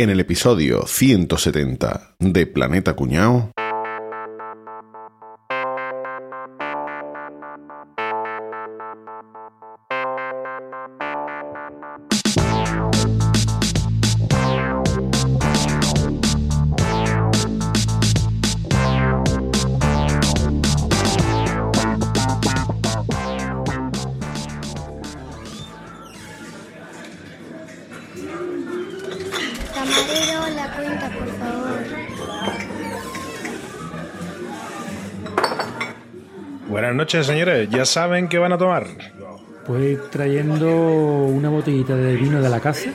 En el episodio 170 de Planeta Cuñao. ¿Ya saben qué van a tomar? Pues trayendo una botellita de vino de la casa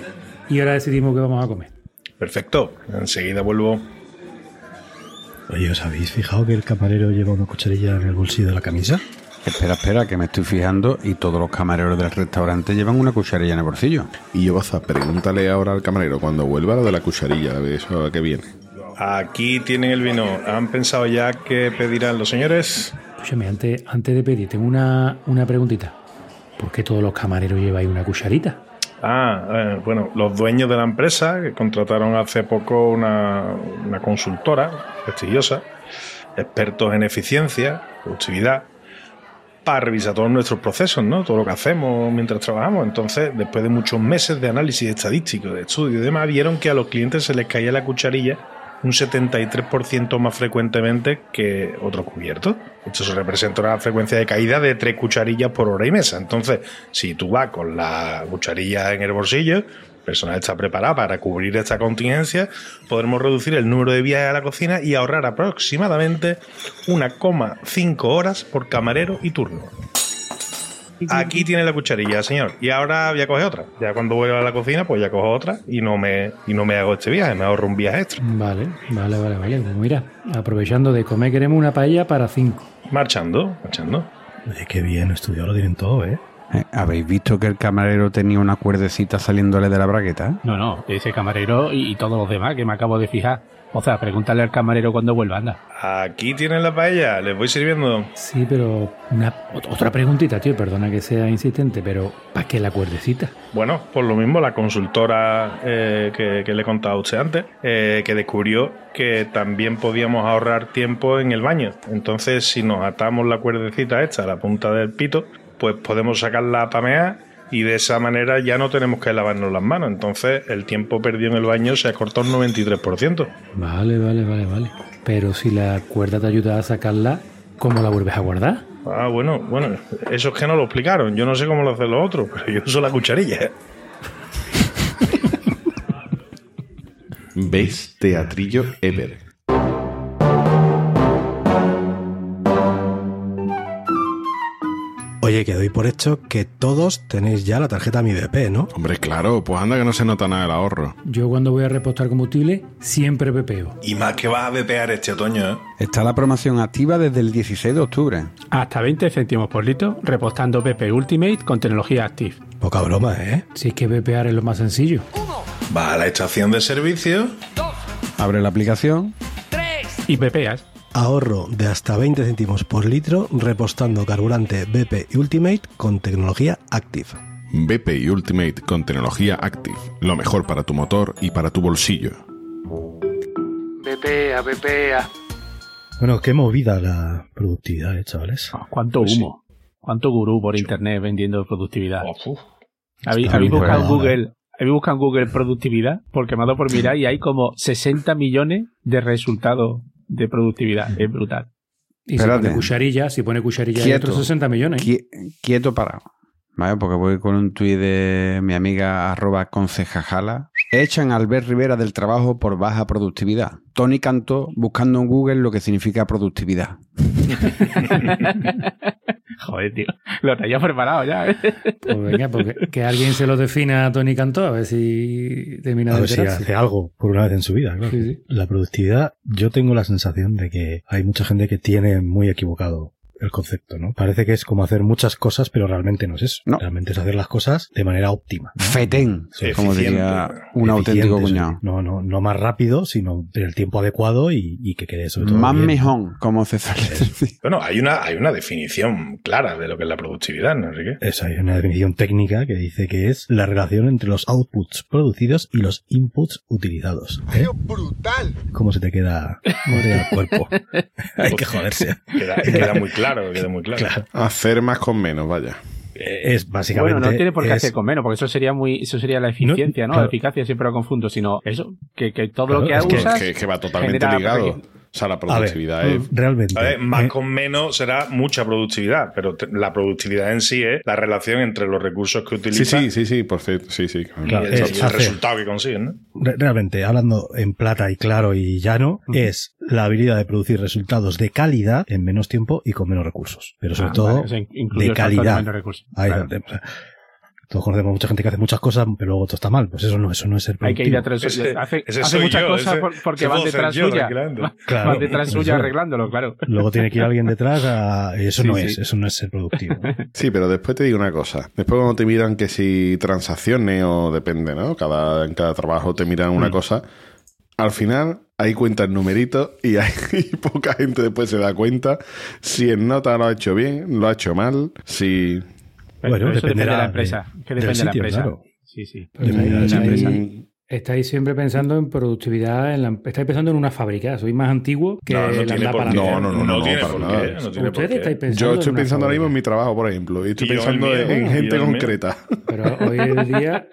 y ahora decidimos qué vamos a comer. Perfecto. Enseguida vuelvo. Oye, ¿os habéis fijado que el camarero lleva una cucharilla en el bolsillo de la camisa? Espera, espera, que me estoy fijando y todos los camareros del restaurante llevan una cucharilla en el bolsillo. Y yo, Baza, pregúntale ahora al camarero cuando vuelva lo de la cucharilla, a ver eso a qué viene. Aquí tienen el vino. ¿Han pensado ya qué pedirán los señores? Escúchame, antes, antes de pedir, tengo una, una preguntita. ¿Por qué todos los camareros lleváis una cucharita? Ah, eh, bueno, los dueños de la empresa que contrataron hace poco una, una consultora prestigiosa, expertos en eficiencia, productividad, para revisar todos nuestros procesos, ¿no? Todo lo que hacemos mientras trabajamos. Entonces, después de muchos meses de análisis estadístico, de estudio y demás, vieron que a los clientes se les caía la cucharilla un 73% más frecuentemente que otros cubiertos. Esto se representa una frecuencia de caída de 3 cucharillas por hora y mesa. Entonces, si tú vas con la cucharilla en el bolsillo, personal está preparado para cubrir esta contingencia, podremos reducir el número de viajes a la cocina y ahorrar aproximadamente 1,5 horas por camarero y turno. Aquí tiene la cucharilla, señor. Y ahora voy a coger otra. Ya cuando vuelva a la cocina, pues ya cojo otra y no me, y no me hago este viaje, me ahorro un viaje extra. Vale, vale, vale, vale. Pues mira, aprovechando de comer, queremos una paella para cinco. Marchando, marchando. Oye, qué bien, estudiado lo tienen todo, ¿eh? Eh, ¿Habéis visto que el camarero tenía una cuerdecita saliéndole de la bragueta? No, no, ese camarero y, y todos los demás que me acabo de fijar. O sea, pregúntale al camarero cuando vuelva, anda. Aquí tienen la paella, les voy sirviendo. Sí, pero una, otra preguntita, tío. Perdona que sea insistente, pero ¿para qué la cuerdecita? Bueno, por lo mismo, la consultora eh, que, que le he contado a usted antes, eh, que descubrió que también podíamos ahorrar tiempo en el baño. Entonces, si nos atamos la cuerdecita esta a la punta del pito, pues podemos sacarla para mear y de esa manera ya no tenemos que lavarnos las manos. Entonces, el tiempo perdido en el baño se acortó un 93%. Vale, vale, vale, vale. Pero si la cuerda te ayuda a sacarla, ¿cómo la vuelves a guardar? Ah, bueno, bueno, eso es que no lo explicaron. Yo no sé cómo lo hacen los otros, pero yo uso la cucharilla. ¿Ves? Teatrillo Ever. Oye, que doy por hecho que todos tenéis ya la tarjeta Mi BP, ¿no? Hombre, claro, pues anda que no se nota nada el ahorro. Yo cuando voy a repostar combustible, siempre pepeo. Y más que vas a bepear este otoño, ¿eh? Está la promoción activa desde el 16 de octubre. Hasta 20 céntimos por litro, repostando PP Ultimate con tecnología Active. Poca broma, ¿eh? Si es que pepear es lo más sencillo. Va a la estación de servicio. Abre la aplicación. Y pepeas. Ahorro de hasta 20 céntimos por litro repostando carburante BP Ultimate con tecnología Active. BP y Ultimate con tecnología Active. Lo mejor para tu motor y para tu bolsillo. Pepea, pepea. Bueno, qué movida la productividad, ¿eh, chavales? Cuánto Pues sí. humo. Cuánto gurú por internet vendiendo productividad. Uf, ¿Habéis, habéis buscado en. Google? ¿Habéis buscado en Google productividad? Porque me ha dado por mirar y hay como 60 millones de resultados de productividad. Es brutal. Y Espérate. si pone cucharilla, si pone cucharilla hay Quieto. otros 60 millones. Qui- quieto parado. ¿Vale? Porque voy con un tuit de mi amiga arroba concejajala. Echan a Albert Rivera del trabajo por baja productividad. Tony cantó buscando en Google lo que significa productividad. Joder, tío. Lo traía preparado ya, ¿eh? Pues venga, porque que alguien se lo defina a Tony Cantó, a ver si termina A de ver si enterarse. hace algo por una vez en su vida, claro. Sí, sí. La productividad, yo tengo la sensación de que hay mucha gente que tiene muy equivocado el concepto, ¿no? Parece que es como hacer muchas cosas, pero realmente no es eso. No. Realmente es hacer las cosas de manera óptima. ¿no? Fetén, Sí, como diría un auténtico cuñado. No, no, no más rápido, sino en el tiempo adecuado y, y que quede sobre todo. Más bien. mejón, como César. Bueno, hay una, hay una definición clara de lo que es la productividad, ¿no, Enrique? Eso hay una definición técnica que dice que es la relación entre los outputs producidos y los inputs utilizados. ¿eh? brutal! ¿Cómo se te queda, cómo te queda el cuerpo? hay que joderse. Queda, queda muy claro, queda muy claro. Claro. Hacer más con menos, vaya. Eh, Es básicamente. Bueno, no tiene por qué es- hacer con menos, porque eso sería muy, eso sería la eficiencia, ¿no? claro. La eficacia siempre lo confundo, sino eso, que, que todo Claro, lo que es que- usas Que, que va totalmente ligado. O sea, la A ver, productividad es... realmente. A ver, más eh, con menos será mucha productividad, pero te- la productividad en sí es la relación entre los recursos que Sí, utilizas sí, sí, sí, perfecto. Sí, sí. y el, es y el resultado que consiguen, ¿no? re- realmente, hablando en plata y claro y llano, es la habilidad de producir resultados de calidad en menos tiempo y con menos recursos. Pero sobre Ah, todo, vale, o sea, incluye de calidad. menos recursos. Ahí Claro. Todos conocemos mucha gente que hace muchas cosas, pero luego todo está mal. Pues eso no, eso no es ser Hay que ir productivo. detrás Ese- hace, ese hace soy muchas yo, cosas ese- porque van detrás suya. Claro, van detrás suya arreglándolo, claro. Luego tiene que ir alguien detrás a... Eso Sí, no sí. es, eso no es ser productivo. Sí, pero después te digo una cosa. Después cuando te miran que si transacciones o depende, ¿no? Cada, en cada trabajo te miran una cosa. Al final ahí cuentan numeritos y, hay, y poca gente después se da cuenta si en nota lo ha hecho bien, lo ha hecho mal, si... Pero Bueno, eso depende de la empresa. de- que del depende de la empresa. claro. Sí, sí. Del Estáis- sitio. Mm, Estáis siempre pensando en productividad, en la- estáis pensando en una fábrica. Soy más antiguo que No, no la tiene por qué. No, no, no, no, tiene para por nada. qué. No tiene por Ustedes qué. estáis pensando Yo en estoy una pensando ahora mismo en mi trabajo, por ejemplo, y estoy Y en pensando en, mío, en gente en concreta. Pero hoy en día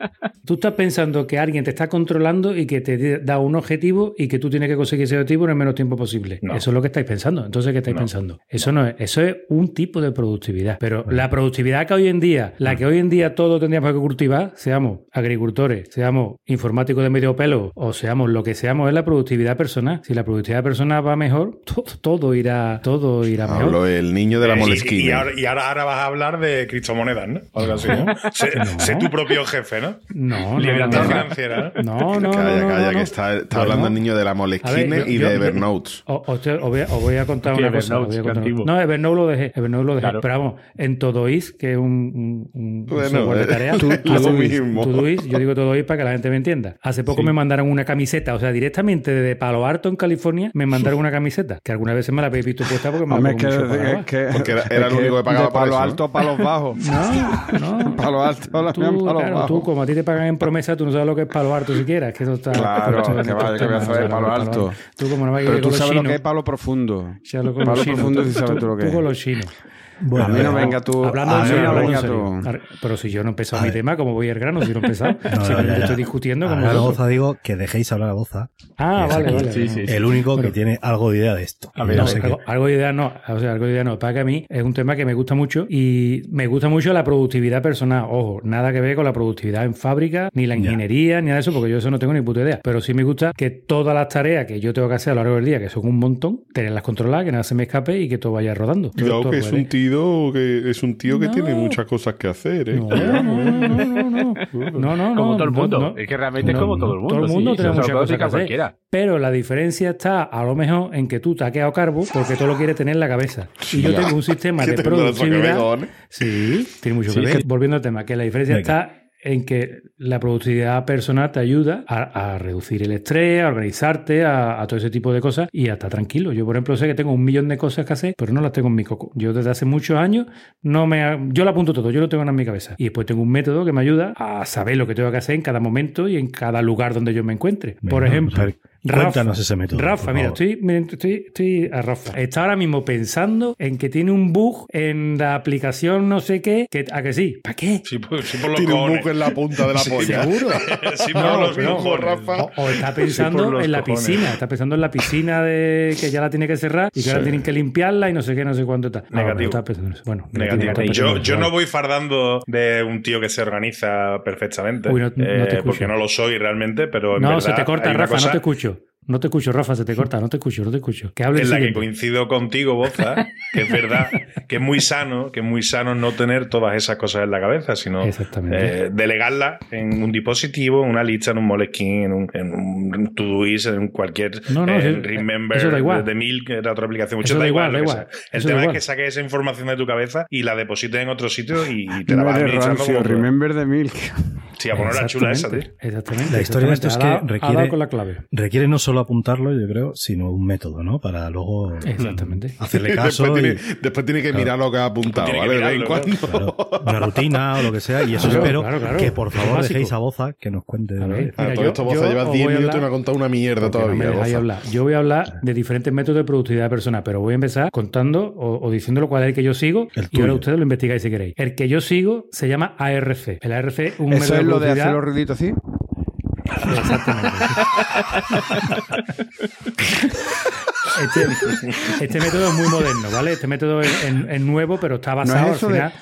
tú estás pensando que alguien te está controlando y que te da un objetivo y que tú tienes que conseguir ese objetivo en el menos tiempo posible. No. Eso es lo que estáis pensando. Entonces, ¿qué estáis No. pensando? Eso no es, eso es un tipo de productividad. Pero la productividad que hoy en día, la que hoy en día todos tendríamos que cultivar, seamos agricultores, seamos informáticos de medio pelo o seamos lo que seamos, es la productividad personal. Si la productividad personal va mejor, todo, todo irá, todo irá mejor. Hablo el niño de la Eh, y- molesquina. Y, ahora, y ahora, ahora vas a hablar de criptomonedas, ¿no? Algo así, ¿no? sé, sé tu propio jefe, ¿no? No, no, Libertad no, no. financiera, ¿no? No, no, calla, calla, no, que está, está Bueno, hablando el niño de la molesquina ver, yo- y de yo- Evernote. O- os, voy a, os voy a contar una cosa. No, Evernote lo dejé. Evernote lo dejé. Claro. Pero vamos, en Todoist, que es un, un- un Bueno, software de eh, tareas. tú- mismo. Todoist, yo digo Todoist para que la gente me entienda. Hace poco Sí. me mandaron una camiseta, o sea, directamente desde Palo Alto, en California, me mandaron una camiseta, que alguna vez me la habéis visto puesta porque me Hombre, la es que, pongo mucho para es que- Porque era- era es el único que pagaba de por palo eso, alto a palos bajos. No, no. Palo alto, la Tú, mía, palo claro, bajo. tú, como a ti te pagan en promesa, tú no sabes lo que es palo alto siquiera. Es que eso está. Claro, que vaya, que voy a saber palo alto. Tú, como no vas a ir Pero tú sabes lo que es palo profundo. lo Palo profundo sí sabes tú lo que Tú es. con los chinos. Bueno, a mí no eh, venga tú. Hablando a en mí no venga tú. Pero si yo no he empezado A mi ver. tema, como voy al grano si no he empezado? No, Simplemente estoy discutiendo con Ahora vosotros. Boza digo que dejéis hablar a Boza. Ah, vale, aquí vale. Sí, sí, sí. El único Bueno. que tiene algo de idea de esto. A ver, No a sé. Algo, algo de idea no, o sea, algo de idea no. Para que a mí es un tema que me gusta mucho y me gusta mucho la productividad personal. Ojo, nada que ver con la productividad en fábrica, ni la Ya. ingeniería, ni nada de eso, porque yo eso no tengo ni puta idea. Pero sí me gusta que todas las tareas que yo tengo que hacer a lo largo del día, que son un montón, tenerlas controladas, que nada se me escape y que todo vaya rodando. Cuidado Todo que es un tío que es un tío que No. tiene muchas cosas que hacer, ¿eh? No, no, no, no, no, no. No, no, Como no, todo el mundo. no. Es que realmente es como todo el mundo. Todo el mundo sí, tiene muchas cosas que hacer. cualquiera. Pero la diferencia está a lo mejor en que tú te has quedado carbo porque tú lo quieres tener en la cabeza. Y yo tengo un sistema de productividad. Sí, tiene mucho Sí, que ver. que- Volviendo al tema, que la diferencia Venga. está en que la productividad personal te ayuda a, a reducir el estrés, a organizarte, a, a todo ese tipo de cosas y a estar tranquilo. Yo, por ejemplo, sé que tengo un millón de cosas que hacer, pero no las tengo en mi coco. Yo desde hace muchos años no me yo lo apunto todo, yo lo tengo en mi cabeza. Y después tengo un método que me ayuda a saber lo que tengo que hacer en cada momento y en cada lugar donde yo me encuentre. por ejemplo, ver. Cuéntanos ese método, Rafa, por mira, favor. estoy, estoy, estoy a Rafa. Está ahora mismo pensando en que tiene un bug en la aplicación no sé qué. Que, ¿A que sí? ¿Para qué? Sí, por, sí por los Tiene un buco en la punta de la Sí, polla. Seguro. Sí, por No, los cojones. Rafa. O, o está pensando en la cojones. piscina, está pensando en la piscina de que ya la tiene que cerrar y que ahora tienen que limpiarla y no sé qué, no sé cuánto está. No, Negativo. no está pensando eso. Bueno, Negativo. Yo, yo no voy fardando de un tío que se organiza perfectamente. Uy, no- no te eh, escucho. porque no lo soy realmente, pero en No, verdad se te corta, Rafa, cosa- no te escucho. No te escucho, Rafa, se te corta. No te escucho, no te escucho. Que hable en la que coincido contigo, Boza, que es verdad que es muy sano, que es muy sano no tener todas esas cosas en la cabeza, sino eh, delegarlas en un dispositivo, en una lista, en un Moleskine, en un, en un Todoist, en cualquier No, no, eh, eso- Remember eso da igual. de que era otra aplicación. Mucho Eso da da igual. da. El Eso tema es igual. que saques esa información de tu cabeza y la deposites en otro sitio y, y te la No vas administrando rancio, como... remember the milk. Sí, a poner la chula esa, tío. Exactamente. La historia de esto es que dado- requiere- dado con la clave. Requiere no solo apuntarlo, yo creo, sino un método, ¿no? Para luego Exactamente. hacerle caso después, y tiene, después tiene que mirar lo que ha apuntado, ¿vale? De vez en mirarlo, cuando. claro, una rutina o lo que sea. Y eso Claro, espero claro, claro. que por favor dejéis a Boza que nos cuente A una ver, todo yo- esto Boza lleva os 10 voy a minutos y hablar- no ha contado una mierda no todavía. me Boza. hablar. Yo voy a hablar de diferentes métodos de productividad personal, pero voy a empezar contando o, o diciéndolo cuál es el que yo sigo El y ahora ustedes lo investigáis si queréis. El que yo sigo se llama ARC. El ARC es un método lo de hacer los ruiditos así. Exactamente. Este, este método es muy moderno, ¿vale? Este método es, es- es nuevo, pero está basado es eso al de- final.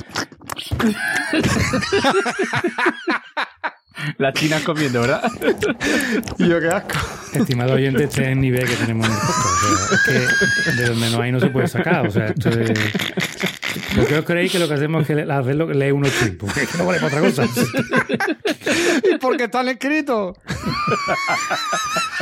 Las chinas comiendo, ¿verdad? Y yo qué asco. Estimado oyente, este es el nivel que tenemos en el podcast. O sea, es que de donde no hay no se puede sacar. O sea, esto es... ¿Por qué os creéis que lo que hacemos es que le- hacerlo que lee unos tweets? Porque no vale para otra cosa. ¿Y por qué están escritos?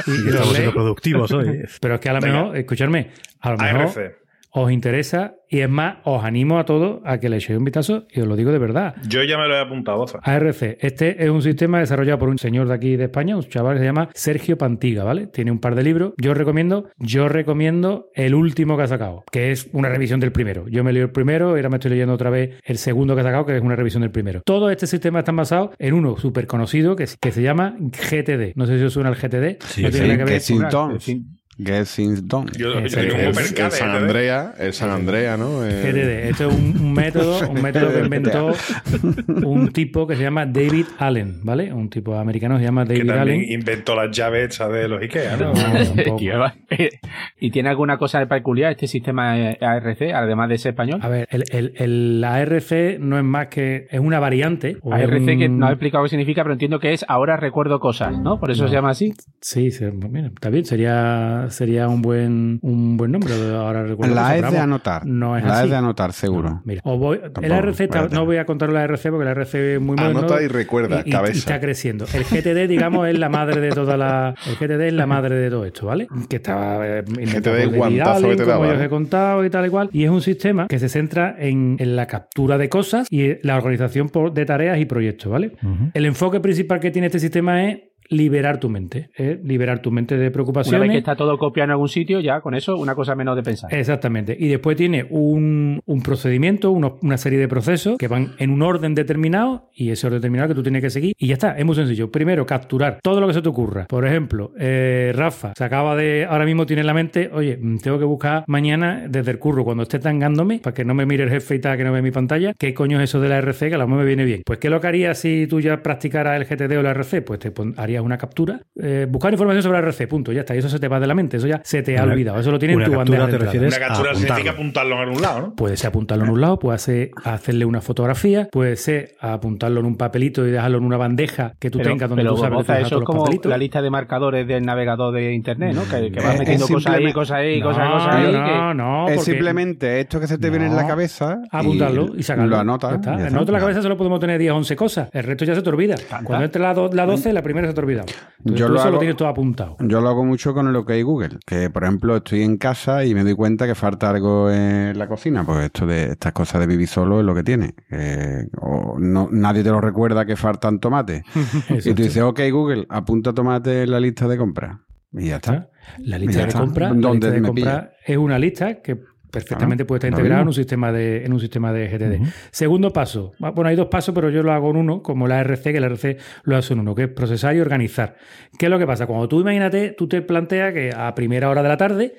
Y, y estamos siendo productivos hoy. pero es que a lo Venga. mejor, escuchadme, a lo mejor. Os interesa y es más, os animo a todos a que le echéis un vistazo y os lo digo de verdad. Yo ya me lo he apuntado, Boza. ARC, este es un sistema desarrollado por un señor de aquí de España, un chaval que se llama Sergio Pantiga, ¿vale? Tiene un par de libros. Yo os recomiendo, yo recomiendo el último que ha sacado, que es una revisión del primero. Yo me leí el primero y ahora me estoy leyendo otra vez el segundo que ha sacado, que es una revisión del primero. Todo este sistema está basado en uno súper conocido que, que se llama GTD. No sé si os suena el GTD. Sí, no tiene sí, nada que ver. Get things done. Yo, yo Exacto. tengo un El, San Andrea, el San Andrea, ¿no? Eh. Esto es un, un método, un método que inventó un tipo que se llama David Allen, ¿vale? Un tipo americano que se llama que David también Allen. inventó las llaves de los Ikea, ¿no? Y, además- ¿Y tiene alguna cosa peculiar este sistema eh, ARC, además de ser español? A ver, el, el, el ARC no es más que. Es una variante. ARC que no he explicado qué significa, pero entiendo que es ahora recuerdo cosas, ¿no? Por eso No. se llama así. Sí, sí, mira, está bien. Sería, sería un buen un buen nombre. Ahora recuerdo. La es de anotar. No es La así. es de anotar, seguro. Mira, os voy- el Tampoco, ARC, está- espérate. no voy a contar la ARC porque la RC es muy moderno. Anota y recuerda, y- y- cabeza. y está creciendo. El GTD, digamos, es la madre de toda la. El GTD es la madre de todo esto, ¿vale? Que estaba eh, inventado GTD, por guantazo Allen, que te como daba, yo os ¿eh? he contado y tal y cual. Y es un sistema que se centra en, en la captura de cosas y la organización por- de tareas y proyectos, ¿vale? Ujú. El enfoque principal que tiene este sistema es liberar tu mente, ¿eh? liberar tu mente de Una preocupaciones. vez que está todo copiado en algún sitio, ya con eso una cosa menos de pensar. Exactamente. Y después tiene un, un procedimiento, uno- una serie de procesos que van en un orden determinado y ese orden determinado que tú tienes que seguir. Y ya está, es muy sencillo. Primero, capturar todo lo que se te ocurra. Por ejemplo, eh, Rafa se acaba de, ahora mismo tiene en la mente, oye, mm, tengo que buscar mañana desde el curro, cuando esté tangándome, para que no me mire el jefe y tal, que no ve mi pantalla, qué coño es eso de la RC, que a lo mejor me viene bien. Pues, ¿qué lo que harías si tú ya practicaras el GTD o la RC? Pues te pon- harías una captura, eh, buscar información sobre la RC, punto, ya está. Y eso se te va de la mente, eso ya se te ha Una- olvidado. Eso lo tienes en tu bandeja de te Una captura significa apuntarlo. en algún lado, ¿no? Puede ser apuntarlo en un lado, puede ser hacerle una fotografía, puede ser apuntarlo en un papelito y dejarlo en una bandeja que tú Pero, tengas donde pero, tú sabes Boza, dejas eso es los como papelitos. la lista de marcadores del navegador de internet, ¿no? Que, que vas metiendo cosas ahí, cosas ahí, cosas, no, cosas ahí. no, que- no, es simplemente esto que se te viene en la cabeza. apuntarlo y, sacarlo. Lo anotas. Nosotros en la cabeza solo podemos tener 10 o 11 cosas. El resto ya se te olvida. Cuando entre la, do- la 12, la primera se te ha olvidado. Entonces, Yo lo eso lo hago- tienes todo apuntado. Yo lo hago mucho con el OK Google, que por ejemplo estoy en casa y me doy cuenta que falta algo en la cocina, pues esto de estas cosas de vivir solo es lo que tiene. o no, nadie te lo recuerda que faltan tomates. y tú dices, OK Google, apunta tomate en la lista de compras. Y ya está. La lista ya de compra, la ¿Dónde lista de compra es una lista que perfectamente Ah, puede estar lo integrada en un sistema de en un sistema de GTD. Segundo paso, bueno, hay dos pasos, pero yo lo hago en uno, como la RC, que la RC lo hace en uno, que es procesar y organizar. ¿Qué es lo que pasa? Cuando tú imagínate, tú te planteas que a primera hora de la tarde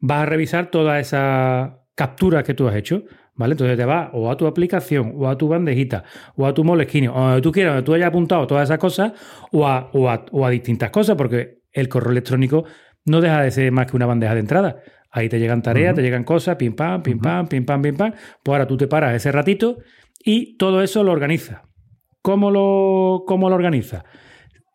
vas a revisar todas esas capturas que tú has hecho. ¿Vale? Entonces te vas o a tu aplicación, o a tu bandejita, o a tu Moleskine, o donde tú quieras, donde tú hayas apuntado todas esas cosas, o a, o a- o a distintas cosas, porque el correo electrónico no deja de ser más que una bandeja de entrada. Ahí te llegan tareas, te llegan cosas, pim pam, pim pam, pim pam, pim pam. Pues ahora tú te paras ese ratito y todo eso lo organizas. ¿Cómo lo, cómo lo organizas?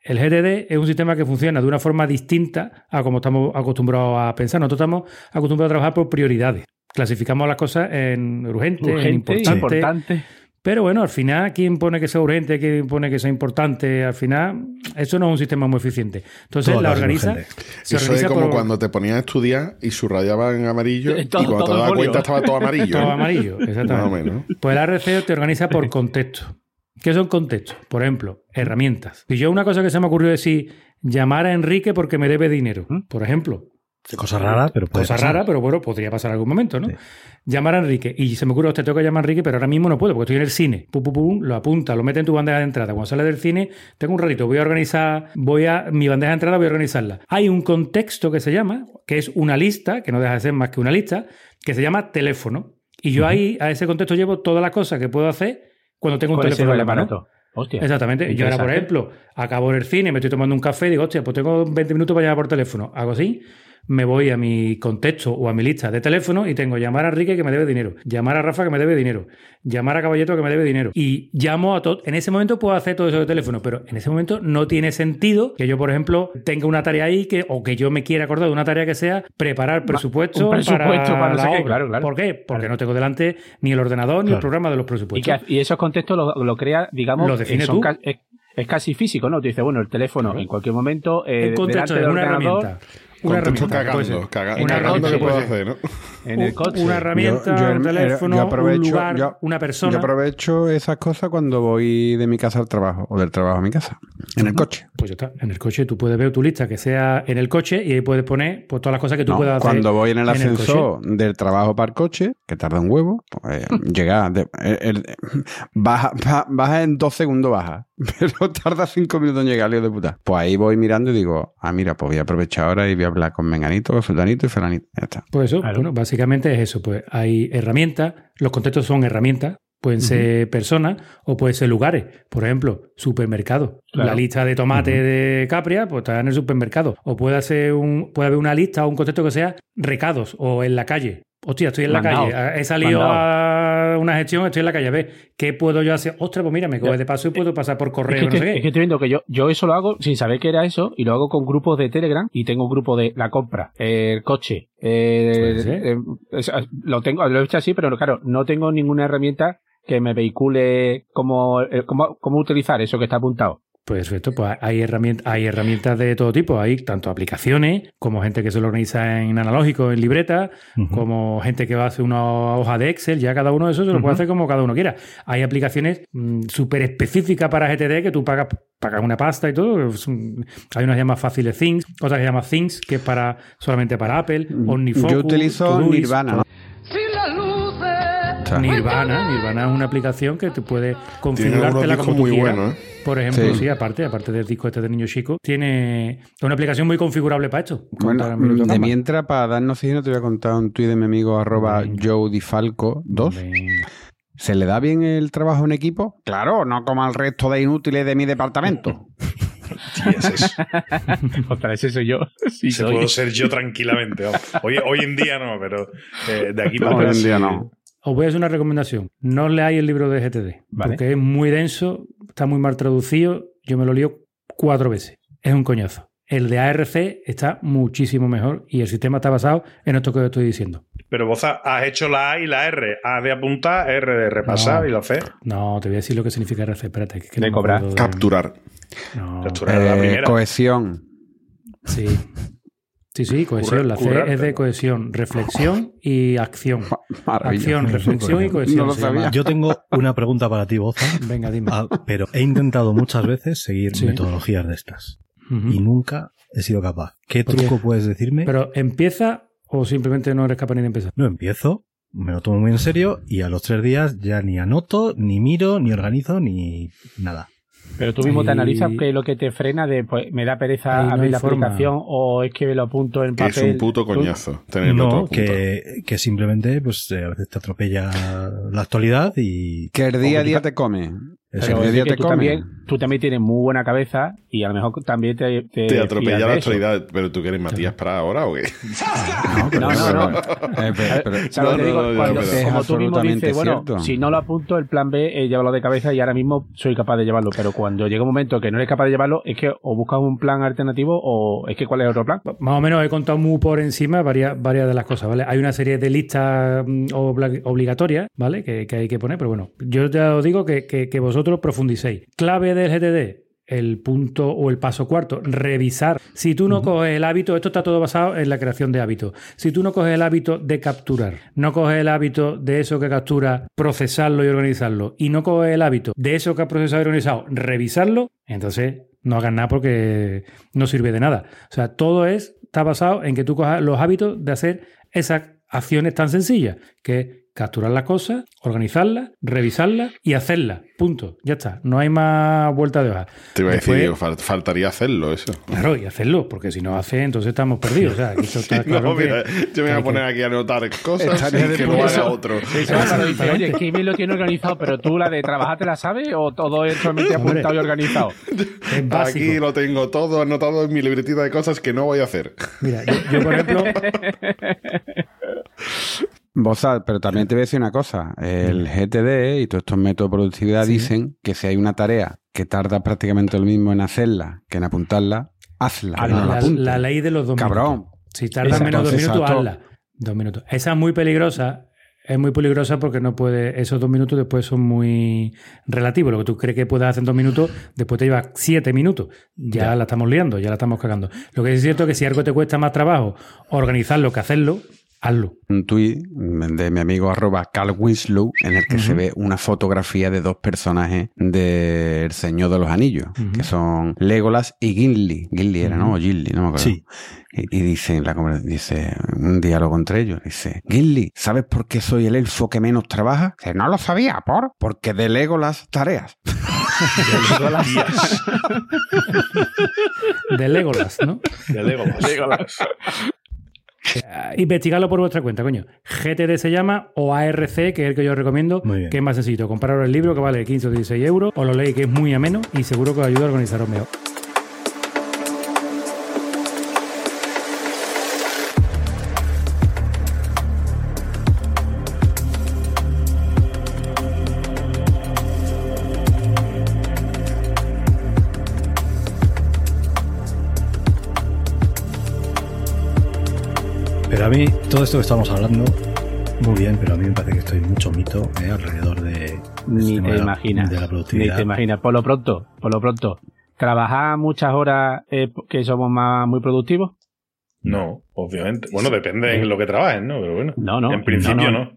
El GTD es un sistema que funciona de una forma distinta a como estamos acostumbrados a pensar. Nosotros estamos acostumbrados a trabajar por prioridades. Clasificamos las cosas en urgente, en importante. importante. Pero bueno, al final, ¿quién pone que sea urgente? ¿Quién pone que sea importante? Al final, eso no es un sistema muy eficiente. Entonces, Todo la organiza. Se Eso es organiza como por cuando te ponías a estudiar y subrayaba en amarillo Eh, y todo- cuando te dabas cuenta estaba todo amarillo. todo amarillo. Exactamente. Más o menos. Pues el RC te organiza por contexto. ¿Qué son contextos? Por ejemplo, herramientas. Si yo una cosa que se me ocurrió decir, llamar a Enrique porque me debe dinero, por ejemplo. Cosa rara, pero puede Cosa pasar. rara, pero bueno, podría pasar algún momento, ¿no? Sí. Llamar a Enrique. Y se me ocurre, te tengo que llamar a Enrique, pero ahora mismo no puedo, porque estoy en el cine. Pum, pum, pum, lo apunta, lo mete en tu bandeja de entrada. Cuando sale del cine, tengo un ratito, voy a organizar, voy a, mi bandeja de entrada voy a organizarla. Hay un contexto que se llama, que es una lista, que no deja de ser más que una lista, que se llama teléfono. Y yo ahí, a ese contexto, llevo todas las cosas que puedo hacer cuando tengo un ¿Cuál es teléfono en la? Hostia. Exactamente. Yo ahora, por ejemplo, acabo en el cine, me estoy tomando un café y digo, hostia, pues tengo 20 minutos para llamar por teléfono. Hago así, me voy a mi contexto o a mi lista de teléfono y tengo llamar a Enrique que me debe dinero, llamar a Rafa que me debe dinero, llamar a Caballeto que me debe dinero. Y llamo a todo. En ese momento puedo hacer todo eso de teléfono, pero en ese momento no tiene sentido que yo, por ejemplo, tenga una tarea ahí que, o que yo me quiera acordar de una tarea que sea preparar presupuesto, un presupuesto para no la sé qué, obra. claro, claro. ¿Por qué? Porque Claro. no tengo delante ni el ordenador ni el programa de los Y, presupuestos. que- y esos contextos lo, lo crea, digamos, Lo define eh, son tú. ca- es, es casi físico, ¿no? Tú dices, bueno, el teléfono en cualquier momento, eh, el contexto del una ordenador, herramienta. Una herramienta. cagando, el cagando que puedo hacer, ¿no? en el Un- coche. Una herramienta, Yo- yo- un teléfono, yo aprovecho- un lugar, una persona. Yo aprovecho esas cosas cuando voy de mi casa al trabajo o del trabajo a mi casa, en el coche. Pues ya está. En el coche tú puedes ver tu lista que sea en el coche y ahí puedes poner pues, todas las cosas que tú No, puedas hacer. cuando voy en el en el ascensor del trabajo para el coche, que tarda un huevo, pues llega, de- el- el- baja, ba- baja en dos segundos, baja, pero tarda cinco minutos en llegar, lío de puta. Pues ahí voy mirando y digo, ah, mira, pues voy a aprovechar ahora y voy a hablar con Menganito, con Fulanito y Felanito. Ya está. Pues eso, Claro. bueno, básicamente es eso. Pues hay herramientas, los contextos son herramientas, pueden ser personas o pueden ser lugares. Por ejemplo, supermercado. Claro. La lista de tomate de Capria, pues está en el supermercado. O puede ser un, puede haber una lista o un contexto que sea recados o en la calle. Hostia, estoy en la calle. He salido Mandado. a una gestión, estoy en la calle. A ver, ¿qué puedo yo hacer? Ostras, pues mira, me coge de paso y puedo pasar por Es correo, que, no sé estoy- qué. es que estoy viendo que yo, yo eso lo hago sin saber que era eso y lo hago con grupos de Telegram y tengo un grupo de la compra, el coche. es- lo tengo, lo he hecho así, pero claro, no tengo ninguna herramienta que me vehicule cómo, eh, cómo, cómo utilizar eso que está apuntado. Perfecto, pues hay herramientas, hay herramientas de todo tipo. Hay tanto aplicaciones, como gente que se lo organiza en analógico, en libreta, como gente que va a hacer una hoja de Excel. Ya cada uno de esos se lo puede hacer como cada uno quiera. Hay aplicaciones súper específicas para GTD que tú pagas, pagas una pasta y todo. Hay unas que llaman fáciles Things, otras que se llaman Things, que es para, solamente para Apple, OmniFocus. Yo utilizo Todoist, Nirvana, Nirvana, Nirvana es una aplicación que te puede configurártela como tú muy quieras. buenos, ¿eh? Por ejemplo, sí. Sí. aparte, aparte del disco este de niño chico, tiene una aplicación muy configurable para esto. Bueno, de mientras, para darnos signo, te voy a contar un tuit de mi amigo arroba Venga. Joe Di Falco 2. Venga. ¿Se le da bien el trabajo en equipo? Claro, no como al resto de inútiles de mi departamento. Sí, es eso. Ostras, ese soy yo. Sí, Ese soy. puedo ser yo tranquilamente. vamos. Hoy, hoy en día no, pero eh, de aquí para Hoy en día sí. no. Os voy a hacer una recomendación. No leáis el libro de GTD, Vale. porque es muy denso, está muy mal traducido. Yo me lo lío cuatro veces. Es un coñazo. El de ARC está muchísimo mejor y el sistema está basado en esto que os estoy diciendo. Pero vos ha- has hecho la A y la R. A de apuntar, R de repasar No. y la C. No, te voy a decir lo que significa RC. Espérate, que, es que De no me cobrar. de- Capturar. No. Capturar la Eh, primera. cohesión. Sí. Sí, sí, cohesión. La C es de cohesión, reflexión y acción. Maravilla. Acción, reflexión y cohesión. No lo se llama. sabía. Yo tengo una pregunta para ti, Boza. Venga, dime. Ah, pero he intentado muchas veces seguir Sí. metodologías de estas y nunca he sido capaz. ¿Qué ¿Por qué? truco puedes decirme? Pero empieza o simplemente no eres capaz ni de empezar. No empiezo, me lo tomo muy en serio y a los tres días ya ni anoto, ni miro, ni organizo, ni nada. Pero tú mismo te Ahí- analizas qué es lo que te frena de, pues, me da pereza no abrir la forma. aplicación o es que lo apunto en Que papel. es un puto Tú- coñazo. Tenerlo todo No, que, que simplemente pues eh, a veces te atropella la actualidad y... Que el día a día te come Eso Pero medio es día que te tú, come. también, tú también tienes muy buena cabeza y a lo mejor también te... Te, Te atropella la actualidad. Pero tú quieres Matías para ahora o qué? No, no, no. Eh, como tú mismo dices, bueno, si no lo apunto, el plan B es llevarlo de cabeza y ahora mismo soy capaz de llevarlo. Pero cuando llega un momento que no eres capaz de llevarlo, es que o buscas un plan alternativo o es que ¿cuál es el otro plan? Más o menos he contado muy por encima varias, varias de las cosas, ¿vale? Hay una serie de listas mm, obligatorias, ¿vale? Que, que hay que poner, pero bueno, yo ya os digo que, que- que vosotros profundicéis. Clave del GTD, el punto o el paso cuarto, revisar. Si tú no coges el hábito, esto está todo basado en la creación de hábitos. Si tú no coges el hábito de capturar, no coges el hábito de eso que captura, procesarlo y organizarlo, y no coges el hábito de eso que has procesado y organizado, revisarlo, entonces no hagas nada porque no sirve de nada. O sea, todo es, está basado en que tú cojas los hábitos de hacer esas acciones tan sencillas, que capturar las cosas, organizarlas, revisarlas y hacerlas. Punto. Ya está. No hay más vuelta de hoja. Te iba a decir, Después- digo, fal- faltaría hacerlo eso. Claro, y hacerlo, porque si no hace, entonces estamos perdidos. O sea, aquí esto está claro No, mira, yo me voy a que- poner aquí a anotar cosas y que lo haga otro. Eso es cuando dice, oye, me lo tiene organizado, pero tú la de trabajar te la sabes o todo es solamente Hombre. apuntado y organizado. Es básico. Aquí lo tengo todo anotado en mi libretita de cosas que no voy a hacer. Mira, yo, yo, por ejemplo, Bozal, pero también te voy a decir una cosa. El GTD y todos estos métodos de productividad Sí. dicen que si hay una tarea que tarda prácticamente lo mismo en hacerla que en apuntarla, hazla. No la la, apuntes. la ley de los dos Cabrón. minutos. Si tarda menos de dos minutos, Exacto. hazla. Dos minutos. Esa es muy peligrosa. Es muy peligrosa porque no puede. Esos dos minutos después son muy relativos. Lo que tú crees que puedes hacer en dos minutos, después te lleva siete minutos. Ya, la estamos liando, ya la estamos cagando. Lo que es cierto es que si algo te cuesta más trabajo organizarlo que hacerlo, hazlo. un tuit de mi amigo arroba Carl Winslow en el que se ve una fotografía de dos personajes del Señor de los Anillos, que son Legolas y Gimli. Gimli era, ¿no? O Gimli, no me acuerdo. Sí. Y, y dice, la, un diálogo entre ellos, dice, Gimli, ¿sabes por qué soy el elfo que menos trabaja? Dice, no lo sabía, ¿por? Porque delego las tareas. De Legolas, ¿no? Ya digo, pues. Investigadlo por vuestra cuenta, coño. GTD se llama o ARC, que es el que yo recomiendo, que es más sencillo. Compraros el libro que vale 15 o 16 euros, os lo leéis que es muy ameno y seguro que os ayuda a organizaros mejor. Todo esto que estamos hablando, muy bien, pero a mí me parece que estoy mucho mito eh, alrededor de, Ni este tema te imaginas. de la Ni productividad. te imaginas. Por lo pronto, por lo pronto. ¿Trabajar muchas horas eh, que somos más muy productivos? No, obviamente. Bueno, depende en lo que trabajes, ¿no? Pero bueno. No, no. En principio no. no.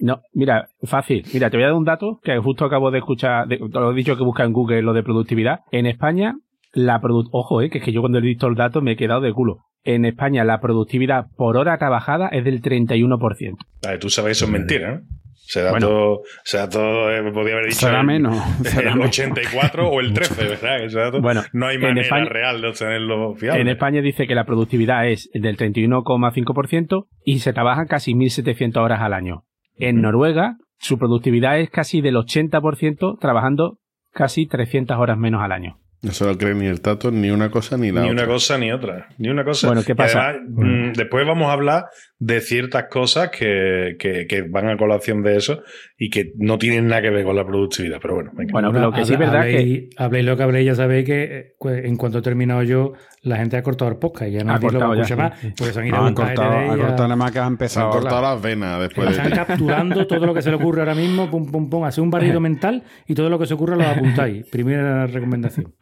No, mira, fácil. Mira, te voy a dar un dato que justo acabo de escuchar, de, te lo he dicho que busca en Google lo de productividad. En España, la produ ojo, eh, que es que yo cuando he visto el dato me he quedado de culo. En España, la productividad por hora trabajada es del 31%. Vale, tú sabes, eso es mentira, ¿no? Ese dato, Bueno. eh, podía haber dicho Será menos. será el menos. 84 o el 13, ¿verdad? Ese dato Bueno, no hay manera España- real de obtenerlo fiable. En España dice que la productividad es del 31,5% y se trabajan casi 1.700 horas al año. En Noruega, su productividad es casi del 80%, trabajando casi 300 horas menos al año. No se lo cree ni el tato, ni una cosa ni la Ni otra. una cosa ni otra. Ni una cosa. Bueno, ¿qué pasa? además, mm, después vamos a hablar de ciertas cosas que, que- que van a colación de eso y que no tienen nada que ver con la productividad. Pero bueno, venga. Bueno, lo que sí es verdad que... habléis, habléis lo que habléis, ya sabéis que eh, pues, en cuanto he terminado yo, la gente ha cortado el podcast y ya no Ha lo cortado ya, más. se han ido No, a han cortado, GTD han y a- cortado nada más que han empezado. a cortado las venas después están de... capturando todo lo que se le ocurre ahora mismo, pum, pum, pum, hacer un barrido mental y todo lo que se ocurre lo apuntáis. Primera recomendación.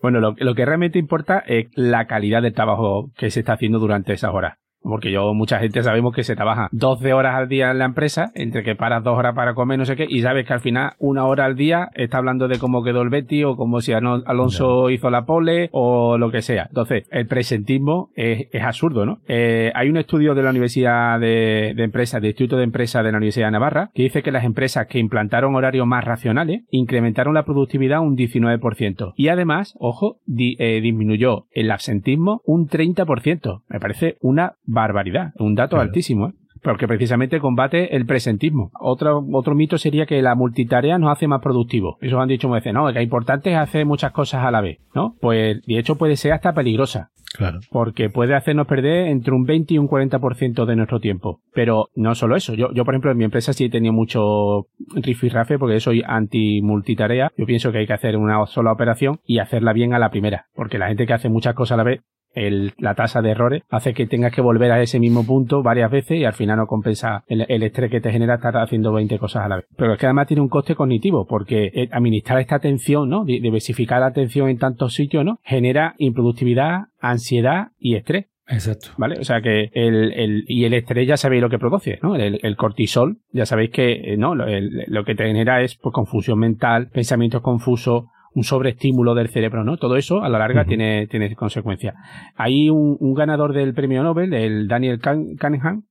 Bueno, lo, lo que realmente importa es la calidad del trabajo que se está haciendo durante esas horas. Porque yo, mucha gente sabemos que se trabaja 12 horas al día en la empresa, entre que paras dos horas para comer, no sé qué, y sabes que al final una hora al día está hablando de cómo quedó el Betty o como si Alonso hizo la pole o lo que sea. Entonces, el presentismo es, es absurdo, ¿no? Eh, hay un estudio de la Universidad de, de Empresas, del Instituto de Empresas de la Universidad de Navarra, que dice que las empresas que implantaron horarios más racionales incrementaron la productividad un 19%. Y además, ojo, di- eh, disminuyó el absentismo un 30%. Me parece una barbaridad, un dato Claro. altísimo, ¿eh? porque precisamente combate el presentismo. Otro, otro mito sería que la multitarea nos hace más productivos. Eso han dicho muchas veces, no, que lo importante es hacer muchas cosas a la vez, ¿no? Pues de hecho puede ser hasta peligrosa. Claro. Porque puede hacernos perder entre un 20 y un 40% de nuestro tiempo. Pero no solo eso. Yo, yo, por ejemplo, en mi empresa sí he tenido mucho rifirrafe porque soy anti-multitarea. Yo pienso que hay que hacer una sola operación y hacerla bien a la primera. Porque la gente que hace muchas cosas a la vez el, la tasa de errores hace que tengas que volver a ese mismo punto varias veces y al final no compensa el, el, estrés que te genera estar haciendo 20 cosas a la vez. Pero es que además tiene un coste cognitivo porque eh, administrar esta atención, ¿no? Diversificar la atención en tantos sitios, ¿no? Genera improductividad, ansiedad y estrés. Exacto. ¿Vale? O sea que el, el, y el estrés ya sabéis lo que produce, ¿no? El, el cortisol, ya sabéis que, eh, ¿no? Lo, lo, que te genera es pues, confusión mental, pensamientos confusos, un sobreestímulo del cerebro, ¿no? Todo eso a la larga uh -huh. tiene, tiene consecuencias. Hay un, un, ganador del premio Nobel, el Daniel Cunningham.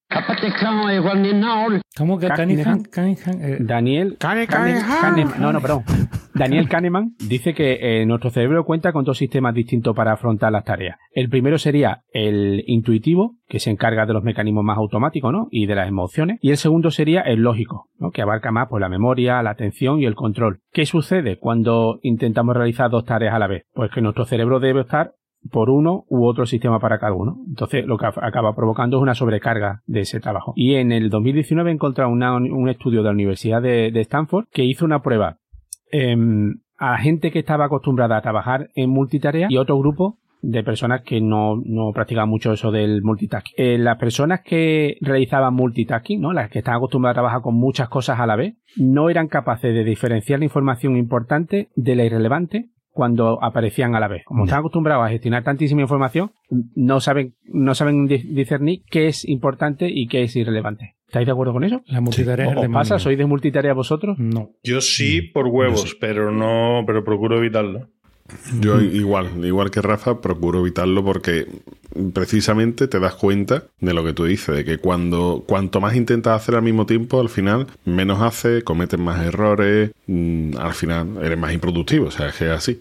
¿Cómo que Cunningham? Cunningham eh. Daniel Kahneman. No, no, perdón. Daniel Kahneman dice que eh, nuestro cerebro cuenta con dos sistemas distintos para afrontar las tareas. El primero sería el intuitivo, que se encarga de los mecanismos más automáticos, ¿no? Y de las emociones. Y el segundo sería el lógico, ¿no? Que abarca más pues la memoria, la atención y el control. ¿Qué sucede cuando intentamos realizar dos tareas a la vez? Pues que nuestro cerebro debe estar por uno u otro sistema para cada uno. Entonces, lo que acaba provocando es una sobrecarga de ese trabajo. Y en el 2019 he encontrado una, un estudio de la Universidad de Stanford que hizo una prueba eh, a gente que estaba acostumbrada a trabajar en multitarea y otro grupo de personas que no, no practicaban mucho eso del multitasking. Eh, las personas que realizaban multitasking, ¿no? las que están acostumbradas a trabajar con muchas cosas a la vez, no eran capaces de diferenciar la información importante de la irrelevante cuando aparecían a la vez. Como están acostumbrados a gestionar tantísima información, no saben, no saben discernir qué es importante y qué es irrelevante. ¿Estáis de acuerdo con eso? La multitarea ¿Os pasa? ¿Sois de multitarea vosotros? No. Yo sí por huevos, sí. pero no, pero procuro evitarlo. Yo igual, igual que Rafa, procuro evitarlo porque precisamente te das cuenta de lo que tú dices, de que cuando cuanto más intentas hacer al mismo tiempo, al final menos haces, cometes más errores, mmm, al final eres más improductivo, o sea, es que es así.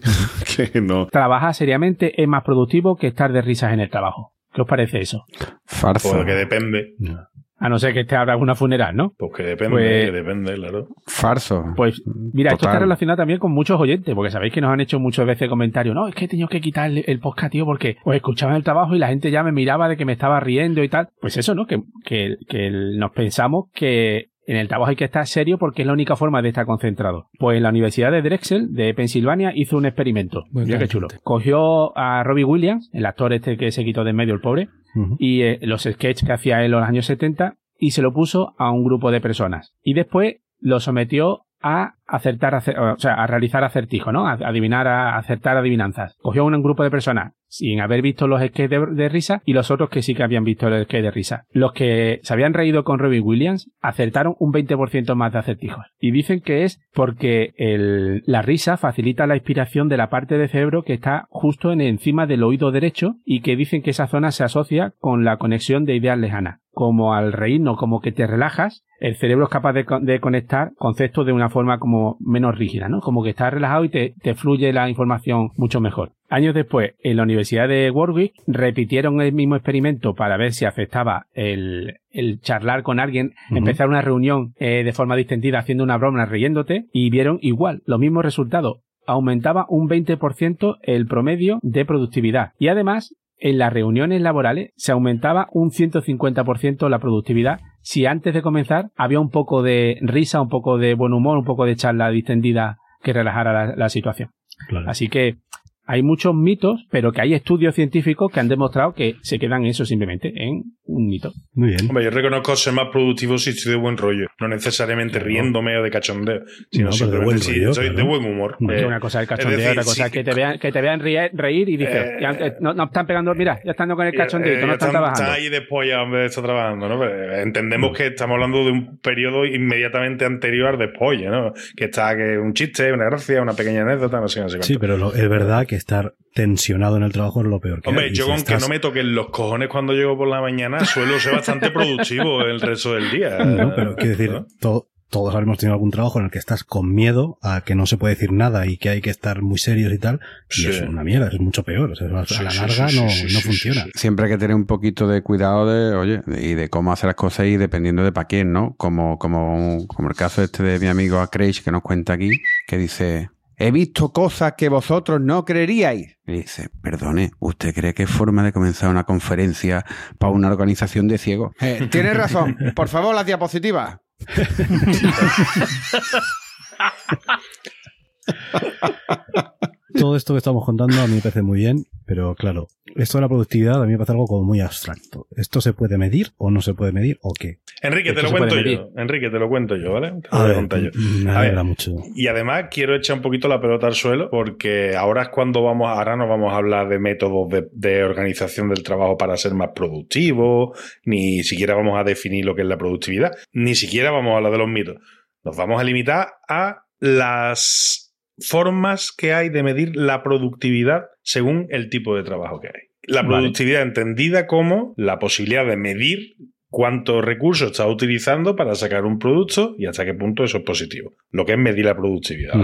que no. Trabajar seriamente es más productivo que estar de risas en el trabajo. ¿Qué os parece eso? Farsa. Porque depende. No. A no ser que esté ahora alguna funeral, ¿no? Pues que depende, pues, que depende, claro. Farso. Pues mira, Total. esto está relacionado también con muchos oyentes, porque sabéis que nos han hecho muchas veces comentarios, no, es que he tenido que quitar el, el podcast, tío, porque os escuchaba en el trabajo y la gente ya me miraba de que me estaba riendo y tal. Pues eso, ¿no? Que, que, que nos pensamos que en el trabajo hay que estar serio porque es la única forma de estar concentrado. Pues la Universidad de Drexel de Pensilvania hizo un experimento. Mira qué chulo. Cogió a Robbie Williams, el actor este que se quitó de en medio el pobre, y eh, los sketches que hacía él en los años 70 y se lo puso a un grupo de personas. Y después lo sometió a acertar, o sea, a realizar acertijo, ¿no? A adivinar, a acertar adivinanzas. Cogió un grupo de personas sin haber visto los sketches de, de, risa y los otros que sí que habían visto el sketch de risa. Los que se habían reído con Robin Williams acertaron un 20% más de acertijos. Y dicen que es porque el, la risa facilita la inspiración de la parte del cerebro que está justo en encima del oído derecho y que dicen que esa zona se asocia con la conexión de ideas lejanas. Como al reírnos, como que te relajas, el cerebro es capaz de, de conectar conceptos de una forma como menos rígida, ¿no? Como que estás relajado y te, te fluye la información mucho mejor. Años después, en la Universidad de Warwick, repitieron el mismo experimento para ver si afectaba el, el charlar con alguien, uh -huh. empezar una reunión eh, de forma distendida haciendo una broma, riéndote, y vieron igual, los mismos resultados. Aumentaba un 20% el promedio de productividad. Y además, en las reuniones laborales se aumentaba un 150% la productividad si antes de comenzar había un poco de risa, un poco de buen humor, un poco de charla distendida que relajara la, la situación. Claro. Así que hay muchos mitos, pero que hay estudios científicos que han demostrado que se quedan eso simplemente en un mito. Muy bien. Hombre, yo reconozco ser más productivo si estoy de buen rollo, no necesariamente claro. riéndome o de cachondeo, sino no, simplemente si rollo, soy claro. de buen humor. Eh, una cosa es el cachondeo, decir, otra cosa es que te vean, que te vean reír, reír y dices, eh, no, no, están pegando, mira, ya están con el cachondeo, eh, no están, trabajando. Están ahí después ya de estar trabajando, ¿no? Pero entendemos mm. que estamos hablando de un periodo inmediatamente anterior al después, ¿no? Que está que un chiste, una gracia, una pequeña anécdota, no sé, no sé Sí, pero lo, es verdad que estar tensionado en el trabajo es lo peor que Hombre, hay. yo si con estás... que no me toquen los cojones cuando llego por la mañana suelo ser bastante productivo el resto del día. No, pero quiero decir, ¿no? todo, todos habremos tenido algún trabajo en el que estás con miedo a que no se puede decir nada y que hay que estar muy serios y tal. Y Sí. es una mierda, es mucho peor. O sea, a la larga no, funciona. Siempre hay que tener un poquito de cuidado de, oye, y de cómo hacer las cosas y dependiendo de para quién, ¿no? Como, como, como el caso este de mi amigo Acreish que nos cuenta aquí, que dice, he visto cosas que vosotros no creeríais. Dice, perdone, ¿usted cree que es forma de comenzar una conferencia para una organización de ciegos? Eh, Tiene razón, por favor, las diapositivas. Todo esto que estamos contando a mí me parece muy bien, pero claro, esto de la productividad a mí me parece algo como muy abstracto. ¿Esto se puede medir o no se puede medir o qué? Enrique, te lo cuento yo. Enrique, te lo cuento yo, ¿vale? Te lo A a ver, yo. me A ver, mucho. Y además quiero echar un poquito la pelota al suelo porque ahora es cuando vamos, ahora no vamos a hablar de métodos de, de organización del trabajo para ser más productivo, ni siquiera vamos a definir lo que es la productividad, ni siquiera vamos a hablar de los mitos. Nos vamos a limitar a las formas que hay de medir la productividad según el tipo de trabajo que hay. La Vale. productividad entendida como la posibilidad de medir cuántos recursos estás utilizando para sacar un producto y hasta qué punto eso es positivo. Lo que es medir la productividad.